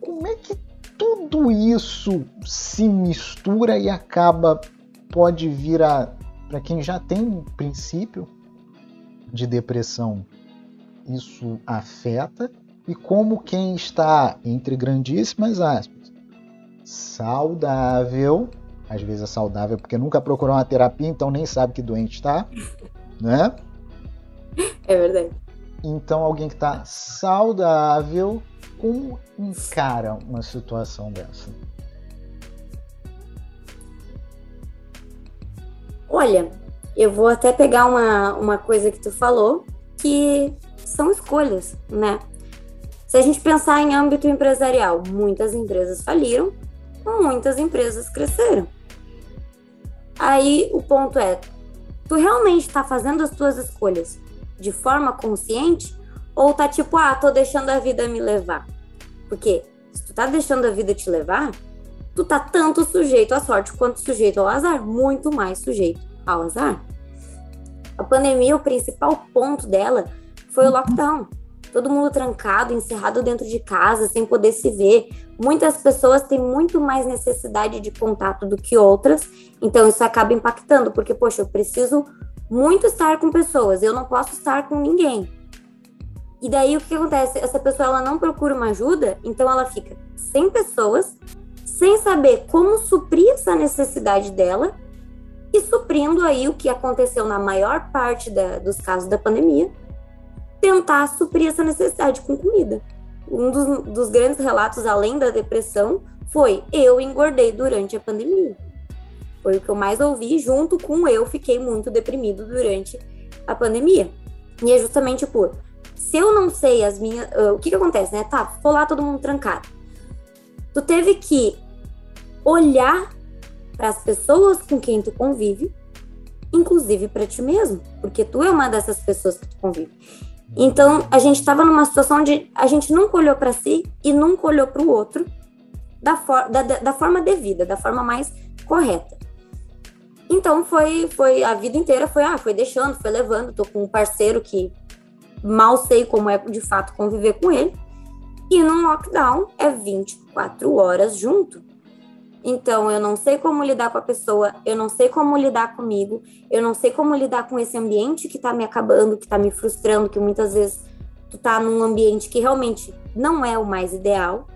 Como é que tudo isso se mistura e acaba, pode vir a, para quem já tem um princípio de depressão, isso afeta e como quem está, entre grandíssimas aspas, saudável, às vezes é saudável porque nunca procurou uma terapia, então nem sabe que doente está, né? É verdade. Então alguém que está saudável como encara uma situação dessa? Olha, eu vou até pegar uma, uma coisa que tu falou, que são escolhas, né? Se a gente pensar em âmbito empresarial, muitas empresas faliram, muitas empresas cresceram. Aí o ponto é, tu realmente está fazendo as tuas escolhas de forma consciente ou tá tipo, ah, tô deixando a vida me levar? Porque se tu tá deixando a vida te levar, tu tá tanto sujeito à sorte quanto sujeito ao azar, muito mais sujeito ao azar. A pandemia, o principal ponto dela foi o lockdown. Todo mundo trancado, encerrado dentro de casa, sem poder se ver. Muitas pessoas têm muito mais necessidade de contato do que outras, então isso acaba impactando, porque, poxa, eu preciso muito estar com pessoas, eu não posso estar com ninguém. E daí o que acontece? Essa pessoa ela não procura uma ajuda, então ela fica sem pessoas, sem saber como suprir essa necessidade dela e suprindo aí o que aconteceu na maior parte da, dos casos da pandemia, tentar suprir essa necessidade com comida. Um dos, dos grandes relatos, além da depressão, foi eu engordei durante a pandemia. Foi o que eu mais ouvi, junto com eu fiquei muito deprimido durante a pandemia. E é justamente por se eu não sei as minhas. Uh, o que que acontece, né? Tá, ficou lá todo mundo trancado. Tu teve que olhar para as pessoas com quem tu convive, inclusive para ti mesmo, porque tu é uma dessas pessoas que tu convive. Então, a gente estava numa situação onde a gente nunca olhou para si e nunca olhou para o outro da, for da, da, forma devida, da forma mais correta. Então, foi, foi a vida inteira foi, ah, foi deixando, foi levando. Tô com um parceiro que mal sei como é de fato conviver com ele. E num lockdown é 24 horas junto. Então, eu não sei como lidar com a pessoa, eu não sei como lidar comigo, eu não sei como lidar com esse ambiente que tá me acabando, que tá me frustrando, que muitas vezes tu tá num ambiente que realmente não é o mais ideal.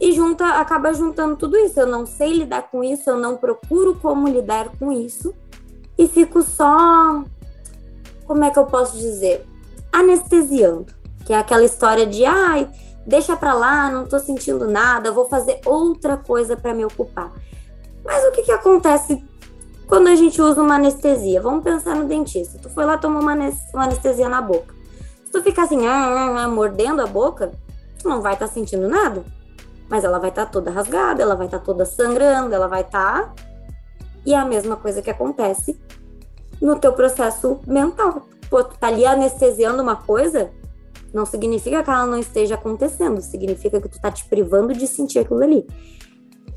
E junta, acaba juntando tudo isso. Eu não sei lidar com isso, eu não procuro como lidar com isso. E fico só como é que eu posso dizer? Anestesiando, que é aquela história de ai, deixa pra lá, não tô sentindo nada, vou fazer outra coisa para me ocupar. Mas o que que acontece quando a gente usa uma anestesia? Vamos pensar no dentista. Tu foi lá tomar uma anestesia na boca. Se tu ficar assim, ah, ah, ah, mordendo a boca, tu não vai estar tá sentindo nada. Mas ela vai estar tá toda rasgada, ela vai estar tá toda sangrando, ela vai estar. Tá... E é a mesma coisa que acontece no teu processo mental. Pô, tu tá ali anestesiando uma coisa, não significa que ela não esteja acontecendo, significa que tu tá te privando de sentir aquilo ali.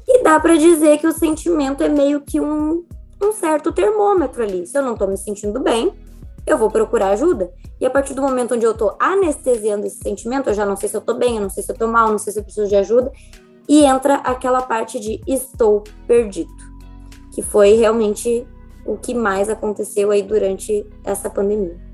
E dá para dizer que o sentimento é meio que um, um certo termômetro ali. Se eu não tô me sentindo bem, eu vou procurar ajuda. E a partir do momento onde eu tô anestesiando esse sentimento, eu já não sei se eu tô bem, eu não sei se eu tô mal, não sei se eu preciso de ajuda, e entra aquela parte de estou perdido, que foi realmente o que mais aconteceu aí durante essa pandemia.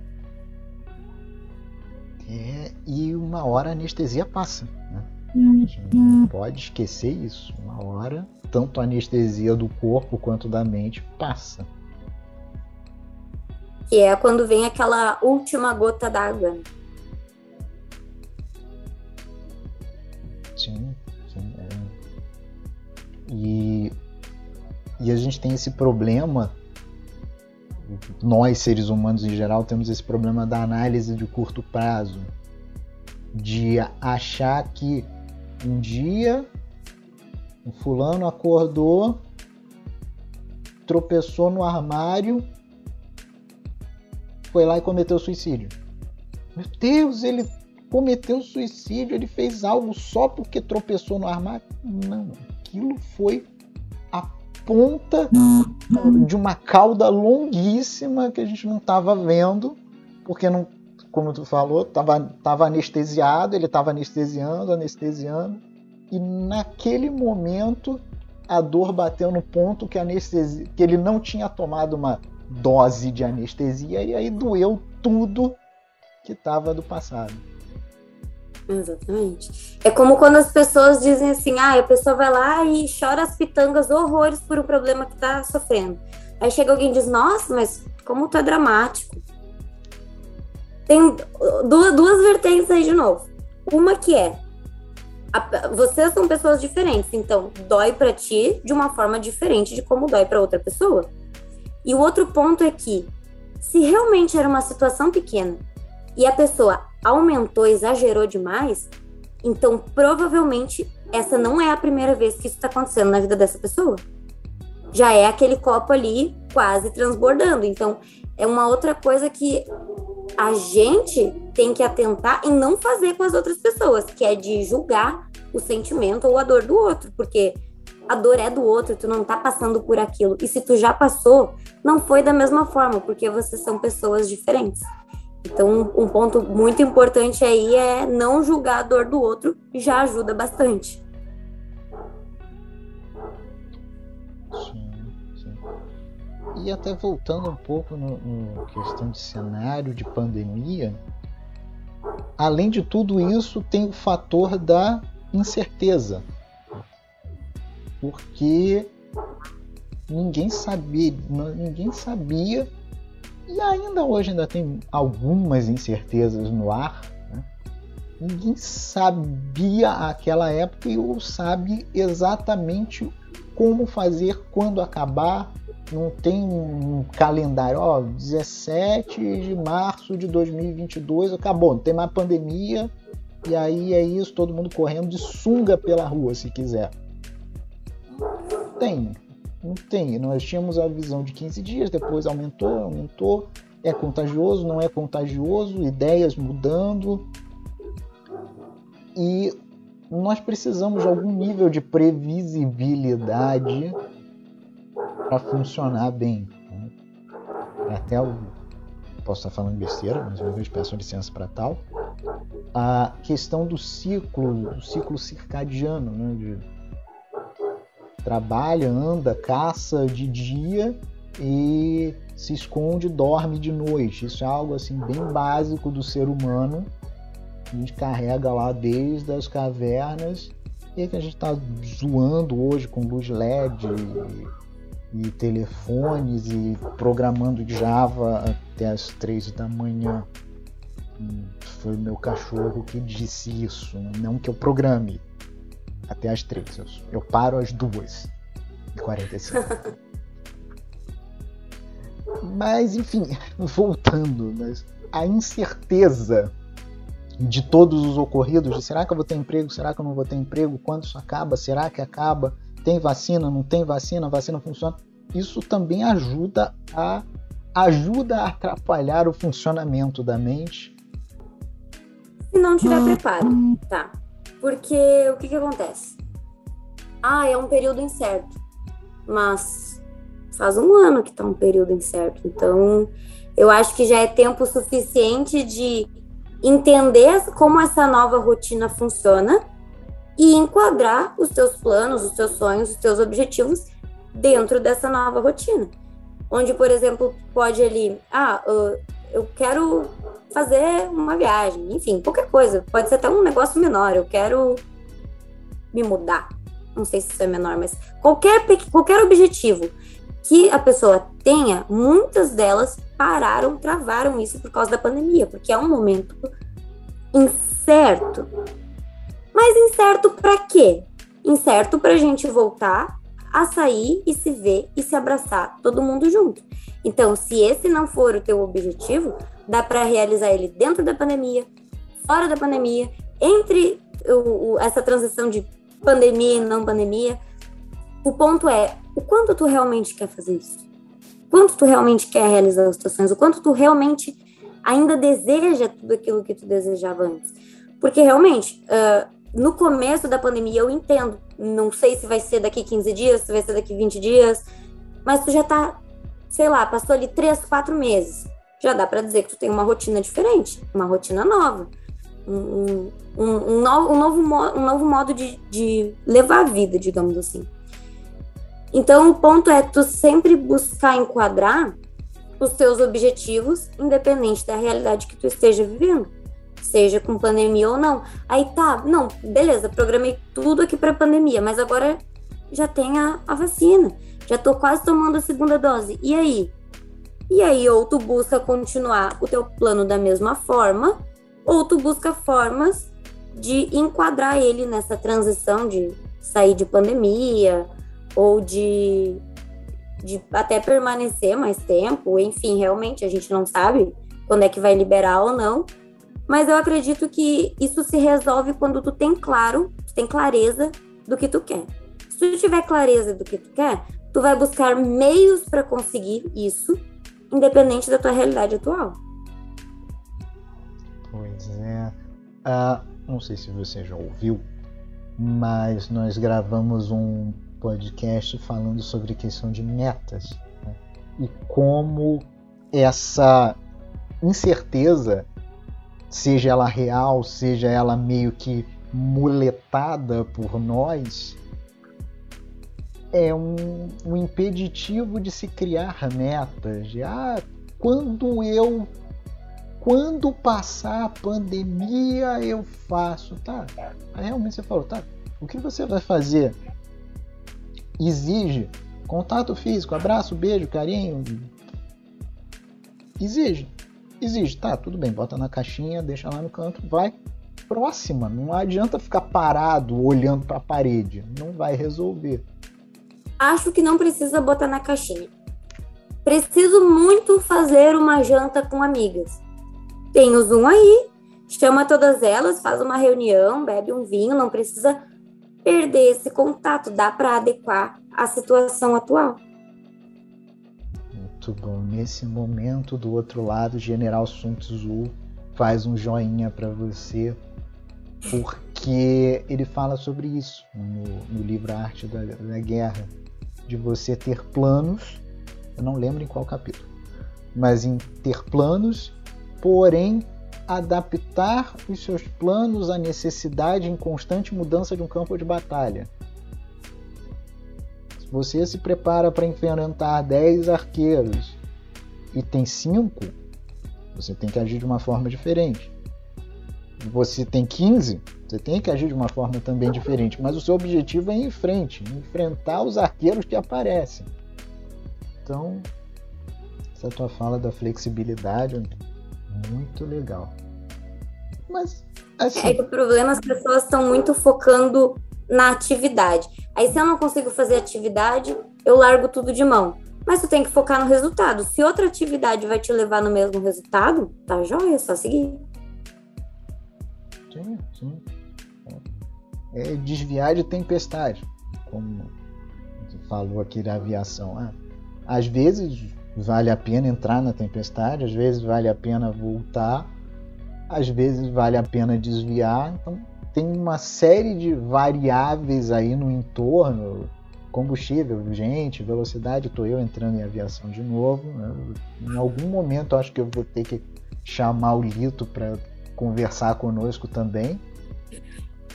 É, e uma hora a anestesia passa. Né? A gente não pode esquecer isso. Uma hora, tanto a anestesia do corpo quanto da mente passa. Que é quando vem aquela última gota d'água. Sim, sim. É. E, e a gente tem esse problema nós seres humanos em geral temos esse problema da análise de curto prazo, de achar que um dia um fulano acordou, tropeçou no armário, foi lá e cometeu suicídio. Meu Deus, ele cometeu suicídio, ele fez algo só porque tropeçou no armário? Não, aquilo foi ponta de uma cauda longuíssima que a gente não estava vendo, porque não, como tu falou, estava tava anestesiado, ele estava anestesiando, anestesiando, e naquele momento a dor bateu no ponto que, anestesia, que ele não tinha tomado uma dose de anestesia e aí doeu tudo que estava do passado. Exatamente. É como quando as pessoas dizem assim: ah, a pessoa vai lá e chora as pitangas horrores por um problema que tá sofrendo. Aí chega alguém e diz: nossa, mas como tu é dramático. Tem duas, duas vertentes aí de novo. Uma que é a, vocês são pessoas diferentes, então dói para ti de uma forma diferente de como dói para outra pessoa. E o outro ponto é que se realmente era uma situação pequena e a pessoa aumentou, exagerou demais, então provavelmente essa não é a primeira vez que isso está acontecendo na vida dessa pessoa. Já é aquele copo ali quase transbordando. Então é uma outra coisa que a gente tem que atentar em não fazer com as outras pessoas, que é de julgar o sentimento ou a dor do outro, porque a dor é do outro, tu não tá passando por aquilo. E se tu já passou, não foi da mesma forma, porque vocês são pessoas diferentes. Então, um ponto muito importante aí é não julgar a dor do outro, já ajuda bastante. E até voltando um pouco no, no questão de cenário de pandemia, além de tudo isso, tem o fator da incerteza. Porque ninguém sabia, ninguém sabia e ainda hoje ainda tem algumas incertezas no ar. Né? Ninguém sabia aquela época ou sabe exatamente como fazer quando acabar, não tem um calendário, ó, 17 de março de 2022 acabou, não tem mais pandemia, e aí é isso, todo mundo correndo de sunga pela rua, se quiser. Tem, não tem. Nós tínhamos a visão de 15 dias, depois aumentou, aumentou. É contagioso, não é contagioso, ideias mudando. E nós precisamos de algum nível de previsibilidade para funcionar bem. Né? Até o. Posso estar falando besteira, mas uma vez peço licença para tal. A questão do ciclo, do ciclo circadiano, né? De trabalha, anda, caça de dia e se esconde, dorme de noite. Isso é algo assim bem básico do ser humano. A gente carrega lá desde as cavernas e que a gente está zoando hoje com luz LED e telefones e programando Java até as três da manhã. Foi meu cachorro que disse isso, não que eu programe até as três. Eu, eu paro às duas e 45. Mas, enfim, voltando, mas a incerteza de todos os ocorridos, de será que eu vou ter emprego, será que eu não vou ter emprego, quando isso acaba, será que acaba, tem vacina, não tem vacina, a vacina funciona, isso também ajuda a ajuda a atrapalhar o funcionamento da mente. Se não tiver preparo, tá? Porque o que que acontece? Ah, é um período incerto, mas faz um ano que tá um período incerto, então eu acho que já é tempo suficiente de entender como essa nova rotina funciona e enquadrar os teus planos, os teus sonhos, os teus objetivos dentro dessa nova rotina. Onde, por exemplo, pode ali, ah, eu quero fazer uma viagem, enfim, qualquer coisa. Pode ser até um negócio menor, eu quero me mudar. Não sei se isso é menor, mas qualquer, qualquer objetivo que a pessoa tenha, muitas delas pararam, travaram isso por causa da pandemia, porque é um momento incerto. Mas incerto para quê? Incerto para a gente voltar a sair e se ver e se abraçar todo mundo junto. Então, se esse não for o teu objetivo, dá para realizar ele dentro da pandemia, fora da pandemia, entre o, o, essa transição de pandemia e não pandemia. O ponto é o quanto tu realmente quer fazer isso, quanto tu realmente quer realizar as tuas o quanto tu realmente ainda deseja tudo aquilo que tu desejava antes. Porque realmente, uh, no começo da pandemia eu entendo. Não sei se vai ser daqui 15 dias, se vai ser daqui 20 dias, mas tu já tá, sei lá, passou ali 3, 4 meses. Já dá para dizer que tu tem uma rotina diferente, uma rotina nova. Um, um, um, novo, um, novo, um novo modo de, de levar a vida, digamos assim. Então, o ponto é tu sempre buscar enquadrar os teus objetivos, independente da realidade que tu esteja vivendo seja com pandemia ou não. Aí tá, não, beleza, programei tudo aqui para pandemia, mas agora já tem a, a vacina, já tô quase tomando a segunda dose. E aí? E aí, ou tu busca continuar o teu plano da mesma forma, ou tu busca formas de enquadrar ele nessa transição de sair de pandemia ou de, de até permanecer mais tempo, enfim, realmente a gente não sabe quando é que vai liberar ou não. Mas eu acredito que isso se resolve quando tu tem claro, tu tem clareza do que tu quer. Se tu tiver clareza do que tu quer, tu vai buscar meios para conseguir isso, independente da tua realidade atual. Pois é. Ah, não sei se você já ouviu, mas nós gravamos um podcast falando sobre questão de metas né? e como essa incerteza, seja ela real, seja ela meio que muletada por nós, é um, um impeditivo de se criar metas. De, ah, quando eu quando passar a pandemia eu faço, tá? Aí realmente você falou, tá? O que você vai fazer? Exige contato físico, abraço, beijo, carinho. Exige, exige, tá? Tudo bem, bota na caixinha, deixa lá no canto, vai próxima. Não adianta ficar parado olhando para a parede, não vai resolver. Acho que não precisa botar na caixinha. Preciso muito fazer uma janta com amigas tem o Zoom aí, chama todas elas, faz uma reunião, bebe um vinho, não precisa perder esse contato, dá para adequar à situação atual. Muito bom. Nesse momento, do outro lado, General Sun Tzu faz um joinha para você, porque ele fala sobre isso no, no livro Arte da, da Guerra, de você ter planos, eu não lembro em qual capítulo, mas em ter planos porém adaptar os seus planos à necessidade em constante mudança de um campo de batalha. Se você se prepara para enfrentar 10 arqueiros e tem 5, você tem que agir de uma forma diferente. Você tem 15, você tem que agir de uma forma também diferente, mas o seu objetivo é ir em frente, enfrentar os arqueiros que aparecem. Então, essa tua fala da flexibilidade, muito legal. Mas, assim... É que o problema as pessoas estão muito focando na atividade. Aí se eu não consigo fazer atividade, eu largo tudo de mão. Mas tu tem que focar no resultado. Se outra atividade vai te levar no mesmo resultado, tá joia, é só seguir. Sim, sim. É desviar de tempestade, como falou aqui da aviação. Ah, às vezes vale a pena entrar na tempestade, às vezes vale a pena voltar, às vezes vale a pena desviar. Então tem uma série de variáveis aí no entorno, combustível, gente, velocidade. Estou eu entrando em aviação de novo. Né? Em algum momento acho que eu vou ter que chamar o Lito para conversar conosco também.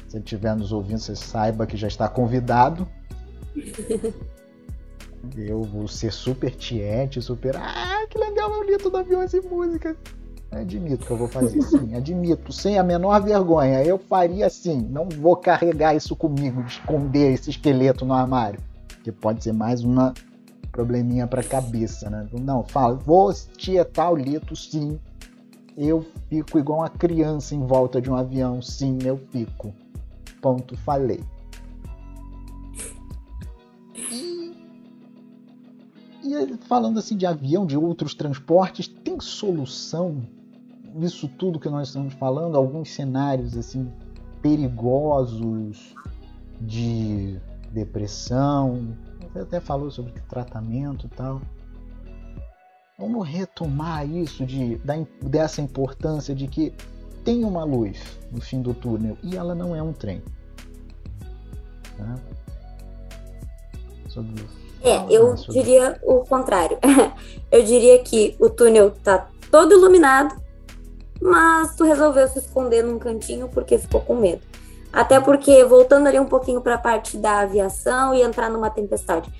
Se ele estiver nos ouvindo, você saiba que já está convidado. Eu vou ser super tiete, super. Ah, que legal, eu li tudo aviões e músicas. Admito que eu vou fazer sim, admito, sem a menor vergonha. Eu faria assim, não vou carregar isso comigo, esconder esse esqueleto no armário. Que pode ser mais uma probleminha pra cabeça, né? Não, fala, vou tietar o lito sim. Eu fico igual uma criança em volta de um avião, sim, eu fico. Ponto, falei. E falando assim de avião, de outros transportes, tem solução isso tudo que nós estamos falando? Alguns cenários assim perigosos de depressão. Você até falou sobre tratamento e tal. Vamos retomar isso de, da, dessa importância de que tem uma luz no fim do túnel e ela não é um trem. Tá? Sobre é, eu diria o contrário. eu diria que o túnel tá todo iluminado, mas tu resolveu se esconder num cantinho porque ficou com medo. Até porque, voltando ali um pouquinho para a parte da aviação e entrar numa tempestade,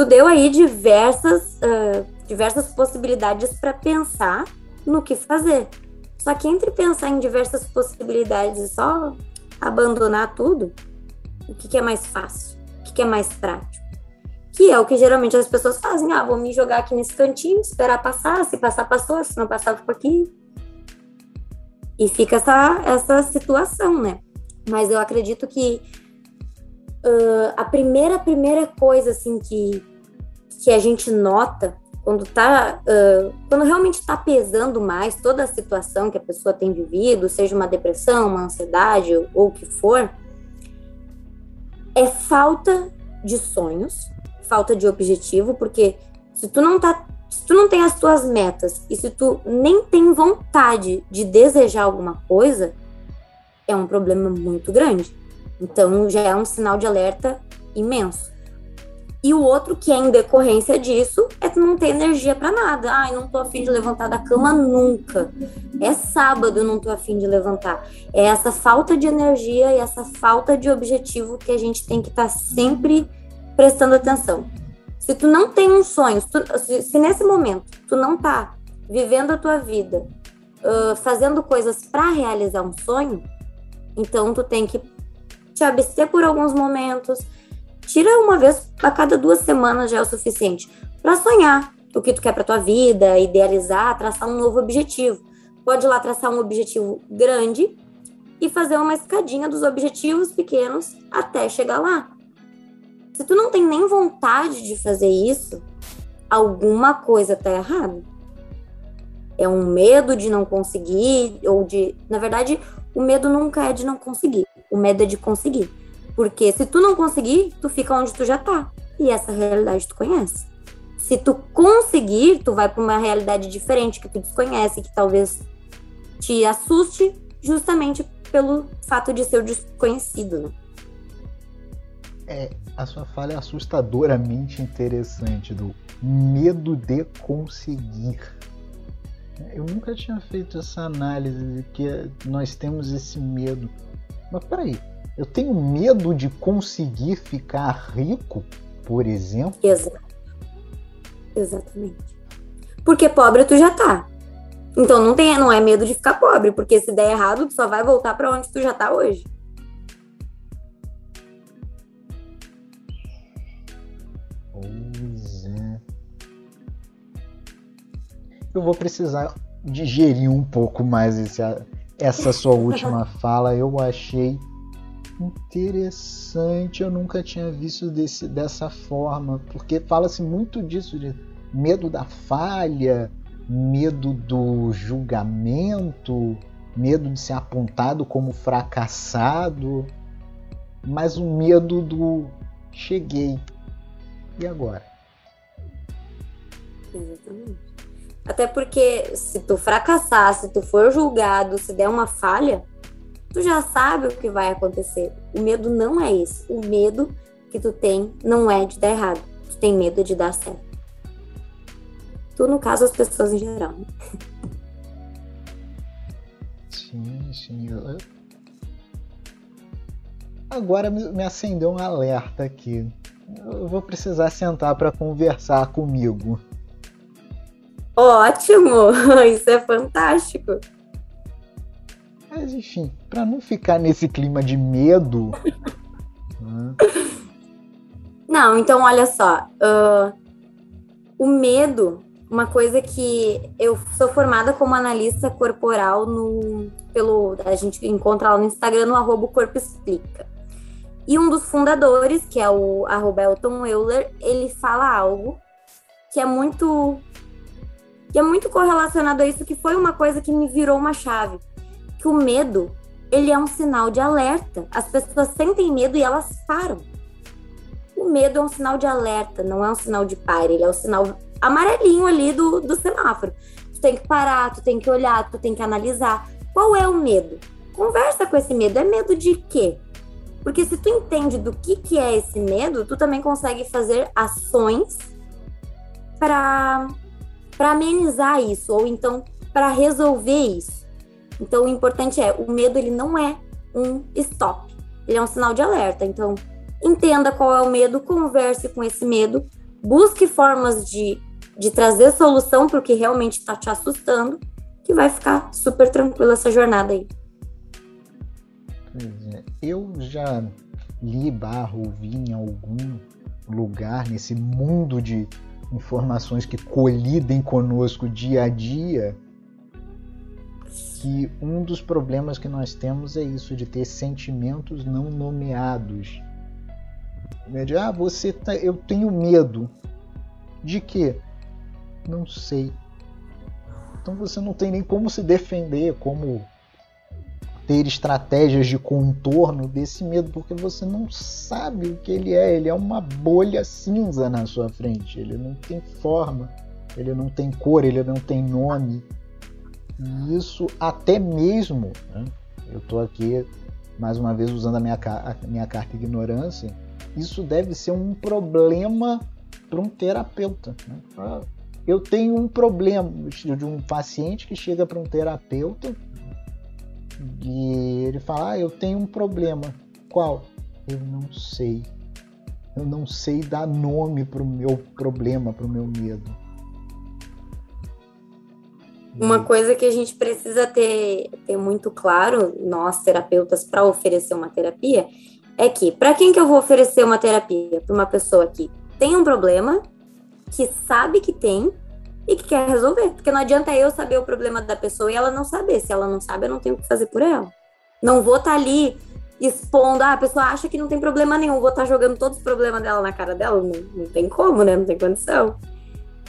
tu deu aí diversas, uh, diversas possibilidades para pensar no que fazer. Só que entre pensar em diversas possibilidades e só abandonar tudo, o que, que é mais fácil? O que, que é mais prático? que é o que geralmente as pessoas fazem. Ah, vou me jogar aqui nesse cantinho, esperar passar. Se passar, passou. Se não passar, fico aqui. E fica essa, essa situação, né? Mas eu acredito que uh, a primeira, primeira coisa, assim, que, que a gente nota quando tá, uh, quando realmente está pesando mais toda a situação que a pessoa tem vivido, seja uma depressão, uma ansiedade ou o que for, é falta de sonhos, falta de objetivo, porque se tu não tá, se tu não tem as tuas metas e se tu nem tem vontade de desejar alguma coisa, é um problema muito grande. Então já é um sinal de alerta imenso. E o outro que é em decorrência disso é não ter energia para nada. Ai, não tô afim de levantar da cama nunca. É sábado, eu não tô afim de levantar. É essa falta de energia e essa falta de objetivo que a gente tem que estar tá sempre prestando atenção. Se tu não tem um sonho, se, tu, se, se nesse momento tu não tá vivendo a tua vida, uh, fazendo coisas para realizar um sonho, então tu tem que te abster por alguns momentos, tira uma vez a cada duas semanas já é o suficiente para sonhar o que tu quer para tua vida, idealizar, traçar um novo objetivo. Pode ir lá traçar um objetivo grande e fazer uma escadinha dos objetivos pequenos até chegar lá. Se tu não tem nem vontade de fazer isso, alguma coisa tá errada. É um medo de não conseguir ou de, na verdade, o medo nunca é de não conseguir. O medo é de conseguir. Porque se tu não conseguir, tu fica onde tu já tá. E essa realidade tu conhece. Se tu conseguir, tu vai para uma realidade diferente que tu desconhece, que talvez te assuste justamente pelo fato de ser o desconhecido, né? É, a sua fala é assustadoramente interessante do medo de conseguir. Eu nunca tinha feito essa análise de que nós temos esse medo. Mas peraí, eu tenho medo de conseguir ficar rico, por exemplo. Exato. Exatamente. Porque pobre tu já tá. Então não tem, não é medo de ficar pobre, porque se der errado, tu só vai voltar para onde tu já tá hoje. Pois é. Eu vou precisar digerir um pouco mais esse, essa sua última fala. Eu achei Interessante, eu nunca tinha visto desse, dessa forma, porque fala-se muito disso, de medo da falha, medo do julgamento, medo de ser apontado como fracassado, mas o medo do cheguei. E agora? Exatamente. Até porque se tu fracassar, se tu for julgado, se der uma falha, tu já sabe o que vai acontecer. O medo não é esse. O medo que tu tem não é de dar errado. Tu tem medo de dar certo. Tu, no caso, as pessoas em geral. Né? Sim, sim. Agora me acendeu um alerta aqui. Eu vou precisar sentar para conversar comigo. Ótimo! Isso é fantástico. Mas enfim, para não ficar nesse clima de medo. né? Não, então olha só. Uh, o medo, uma coisa que eu sou formada como analista corporal no pelo a gente encontra lá no Instagram no arroba Corpo Explica. E um dos fundadores, que é o arroba Elton Euler, ele fala algo que é muito que é muito correlacionado a isso, que foi uma coisa que me virou uma chave que o medo, ele é um sinal de alerta. As pessoas sentem medo e elas param. O medo é um sinal de alerta, não é um sinal de pare, ele é o sinal amarelinho ali do, do semáforo. Tu tem que parar, tu tem que olhar, tu tem que analisar. Qual é o medo? Conversa com esse medo. É medo de quê? Porque se tu entende do que, que é esse medo, tu também consegue fazer ações para amenizar isso, ou então para resolver isso. Então, o importante é, o medo ele não é um stop, ele é um sinal de alerta. Então, entenda qual é o medo, converse com esse medo, busque formas de, de trazer solução para o que realmente está te assustando, que vai ficar super tranquila essa jornada aí. É, eu já li barra ouvi em algum lugar nesse mundo de informações que colidem conosco dia a dia que um dos problemas que nós temos é isso de ter sentimentos não nomeados. Né, de, ah, você tá, eu tenho medo. De quê? Não sei. Então você não tem nem como se defender, como ter estratégias de contorno desse medo, porque você não sabe o que ele é. Ele é uma bolha cinza na sua frente. Ele não tem forma, ele não tem cor, ele não tem nome. E isso até mesmo, né? eu estou aqui mais uma vez usando a minha, a minha carta ignorância, isso deve ser um problema para um terapeuta. Né? Eu tenho um problema de um paciente que chega para um terapeuta e ele fala: ah, Eu tenho um problema. Qual? Eu não sei. Eu não sei dar nome para o meu problema, para o meu medo. Uma coisa que a gente precisa ter, ter muito claro, nós terapeutas, para oferecer uma terapia, é que para quem que eu vou oferecer uma terapia? Para uma pessoa que tem um problema, que sabe que tem e que quer resolver. Porque não adianta eu saber o problema da pessoa e ela não saber. Se ela não sabe, eu não tenho o que fazer por ela. Não vou estar tá ali expondo, ah, a pessoa acha que não tem problema nenhum, vou estar tá jogando todos os problemas dela na cara dela. Não, não tem como, né? Não tem condição.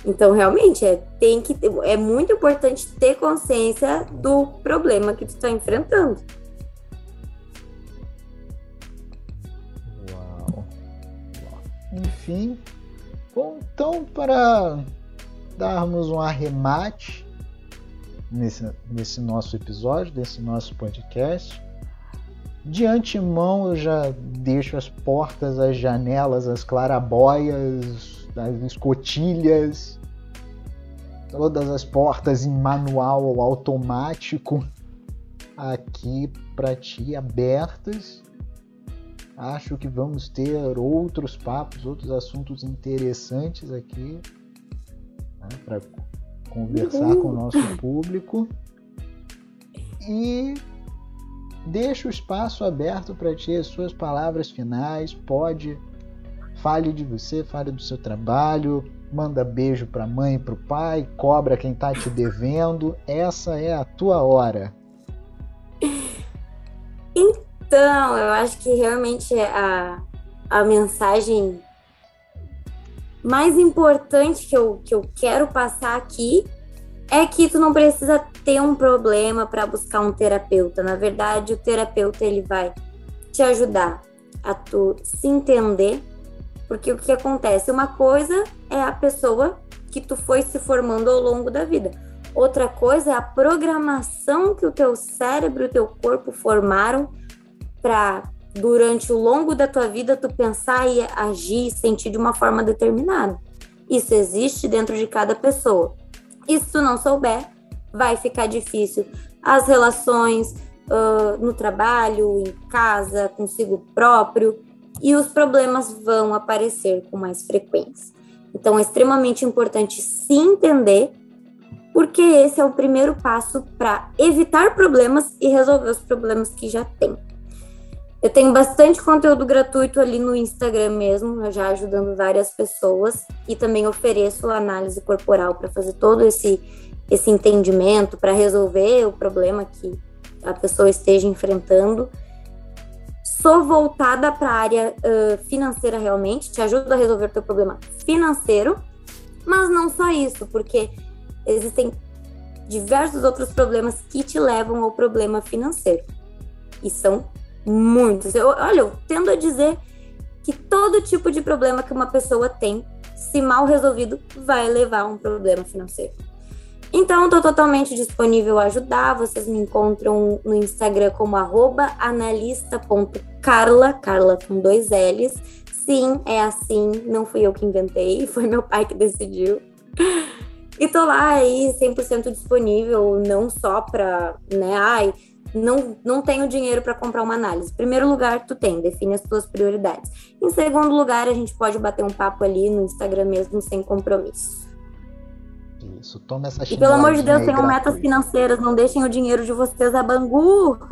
Então, realmente, é, tem que, é muito importante ter consciência do problema que tu está enfrentando. Uau. Enfim, bom, então, para darmos um arremate nesse, nesse nosso episódio, desse nosso podcast, de antemão eu já deixo as portas, as janelas, as clarabóias das escotilhas, todas as portas em manual ou automático aqui para ti abertas. Acho que vamos ter outros papos, outros assuntos interessantes aqui né, para conversar uhum. com o nosso público. E deixa o espaço aberto para ti, as suas palavras finais. Pode Fale de você, fale do seu trabalho, manda beijo para a mãe para o pai, cobra quem está te devendo. Essa é a tua hora. Então, eu acho que realmente a, a mensagem mais importante que eu, que eu quero passar aqui é que tu não precisa ter um problema para buscar um terapeuta. Na verdade, o terapeuta ele vai te ajudar a tu se entender porque o que acontece? Uma coisa é a pessoa que tu foi se formando ao longo da vida. Outra coisa é a programação que o teu cérebro e o teu corpo formaram para durante o longo da tua vida tu pensar e agir e sentir de uma forma determinada. Isso existe dentro de cada pessoa. E se tu não souber, vai ficar difícil. As relações uh, no trabalho, em casa, consigo próprio, e os problemas vão aparecer com mais frequência. Então, é extremamente importante se entender, porque esse é o primeiro passo para evitar problemas e resolver os problemas que já tem. Eu tenho bastante conteúdo gratuito ali no Instagram mesmo, já ajudando várias pessoas, e também ofereço análise corporal para fazer todo esse, esse entendimento, para resolver o problema que a pessoa esteja enfrentando sou voltada para a área uh, financeira realmente, te ajudo a resolver teu problema financeiro, mas não só isso, porque existem diversos outros problemas que te levam ao problema financeiro. E são muitos. Eu, olha, eu tendo a dizer que todo tipo de problema que uma pessoa tem, se mal resolvido, vai levar a um problema financeiro. Então, estou totalmente disponível a ajudar. Vocês me encontram no Instagram como analista.carla, Carla com dois L's. Sim, é assim, não fui eu que inventei, foi meu pai que decidiu. E tô lá aí 100% disponível, não só para, né, ai, não, não tenho dinheiro para comprar uma análise. Em primeiro lugar, tu tem, define as tuas prioridades. Em segundo lugar, a gente pode bater um papo ali no Instagram mesmo sem compromisso. Isso, toma essa E pelo amor de Deus, tenham metas financeiras, não deixem o dinheiro de vocês a Bangu.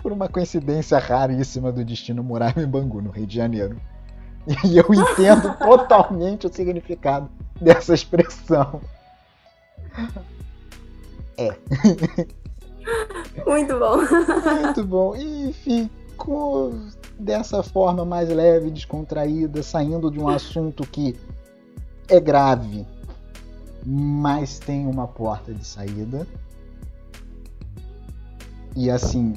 Por uma coincidência raríssima do destino morar em Bangu, no Rio de Janeiro. E eu entendo totalmente o significado dessa expressão. É. Muito bom. Muito bom. E ficou dessa forma mais leve, descontraída, saindo de um assunto que é grave, mas tem uma porta de saída. E assim,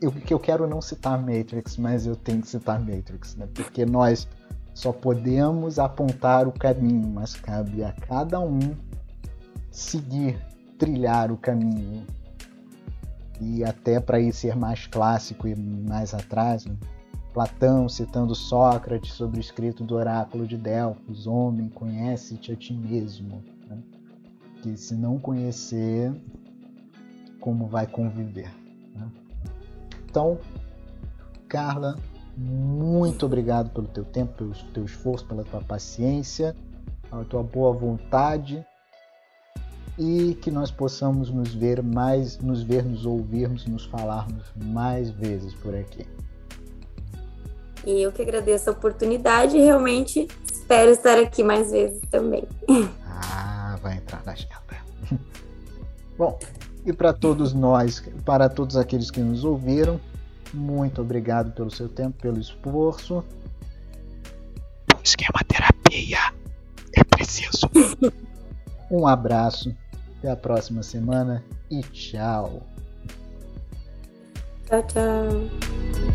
eu, que eu quero não citar Matrix, mas eu tenho que citar Matrix, né? Porque nós só podemos apontar o caminho, mas cabe a cada um seguir, trilhar o caminho. E até para ir ser mais clássico e mais atrás, né? Platão citando Sócrates sobre o escrito do oráculo de Delfos: Homem, conhece-te a ti mesmo. Né? Que se não conhecer, como vai conviver? Né? Então, Carla, muito obrigado pelo teu tempo, pelo teu esforço, pela tua paciência, pela tua boa vontade e que nós possamos nos ver mais, nos ver, nos ouvirmos, nos falarmos mais vezes por aqui. E eu que agradeço a oportunidade e realmente espero estar aqui mais vezes também. Ah, vai entrar na agenda. Bom, e para todos nós, para todos aqueles que nos ouviram, muito obrigado pelo seu tempo, pelo esforço. Esquema terapia é preciso. um abraço, até a próxima semana e tchau. Tchau, tchau.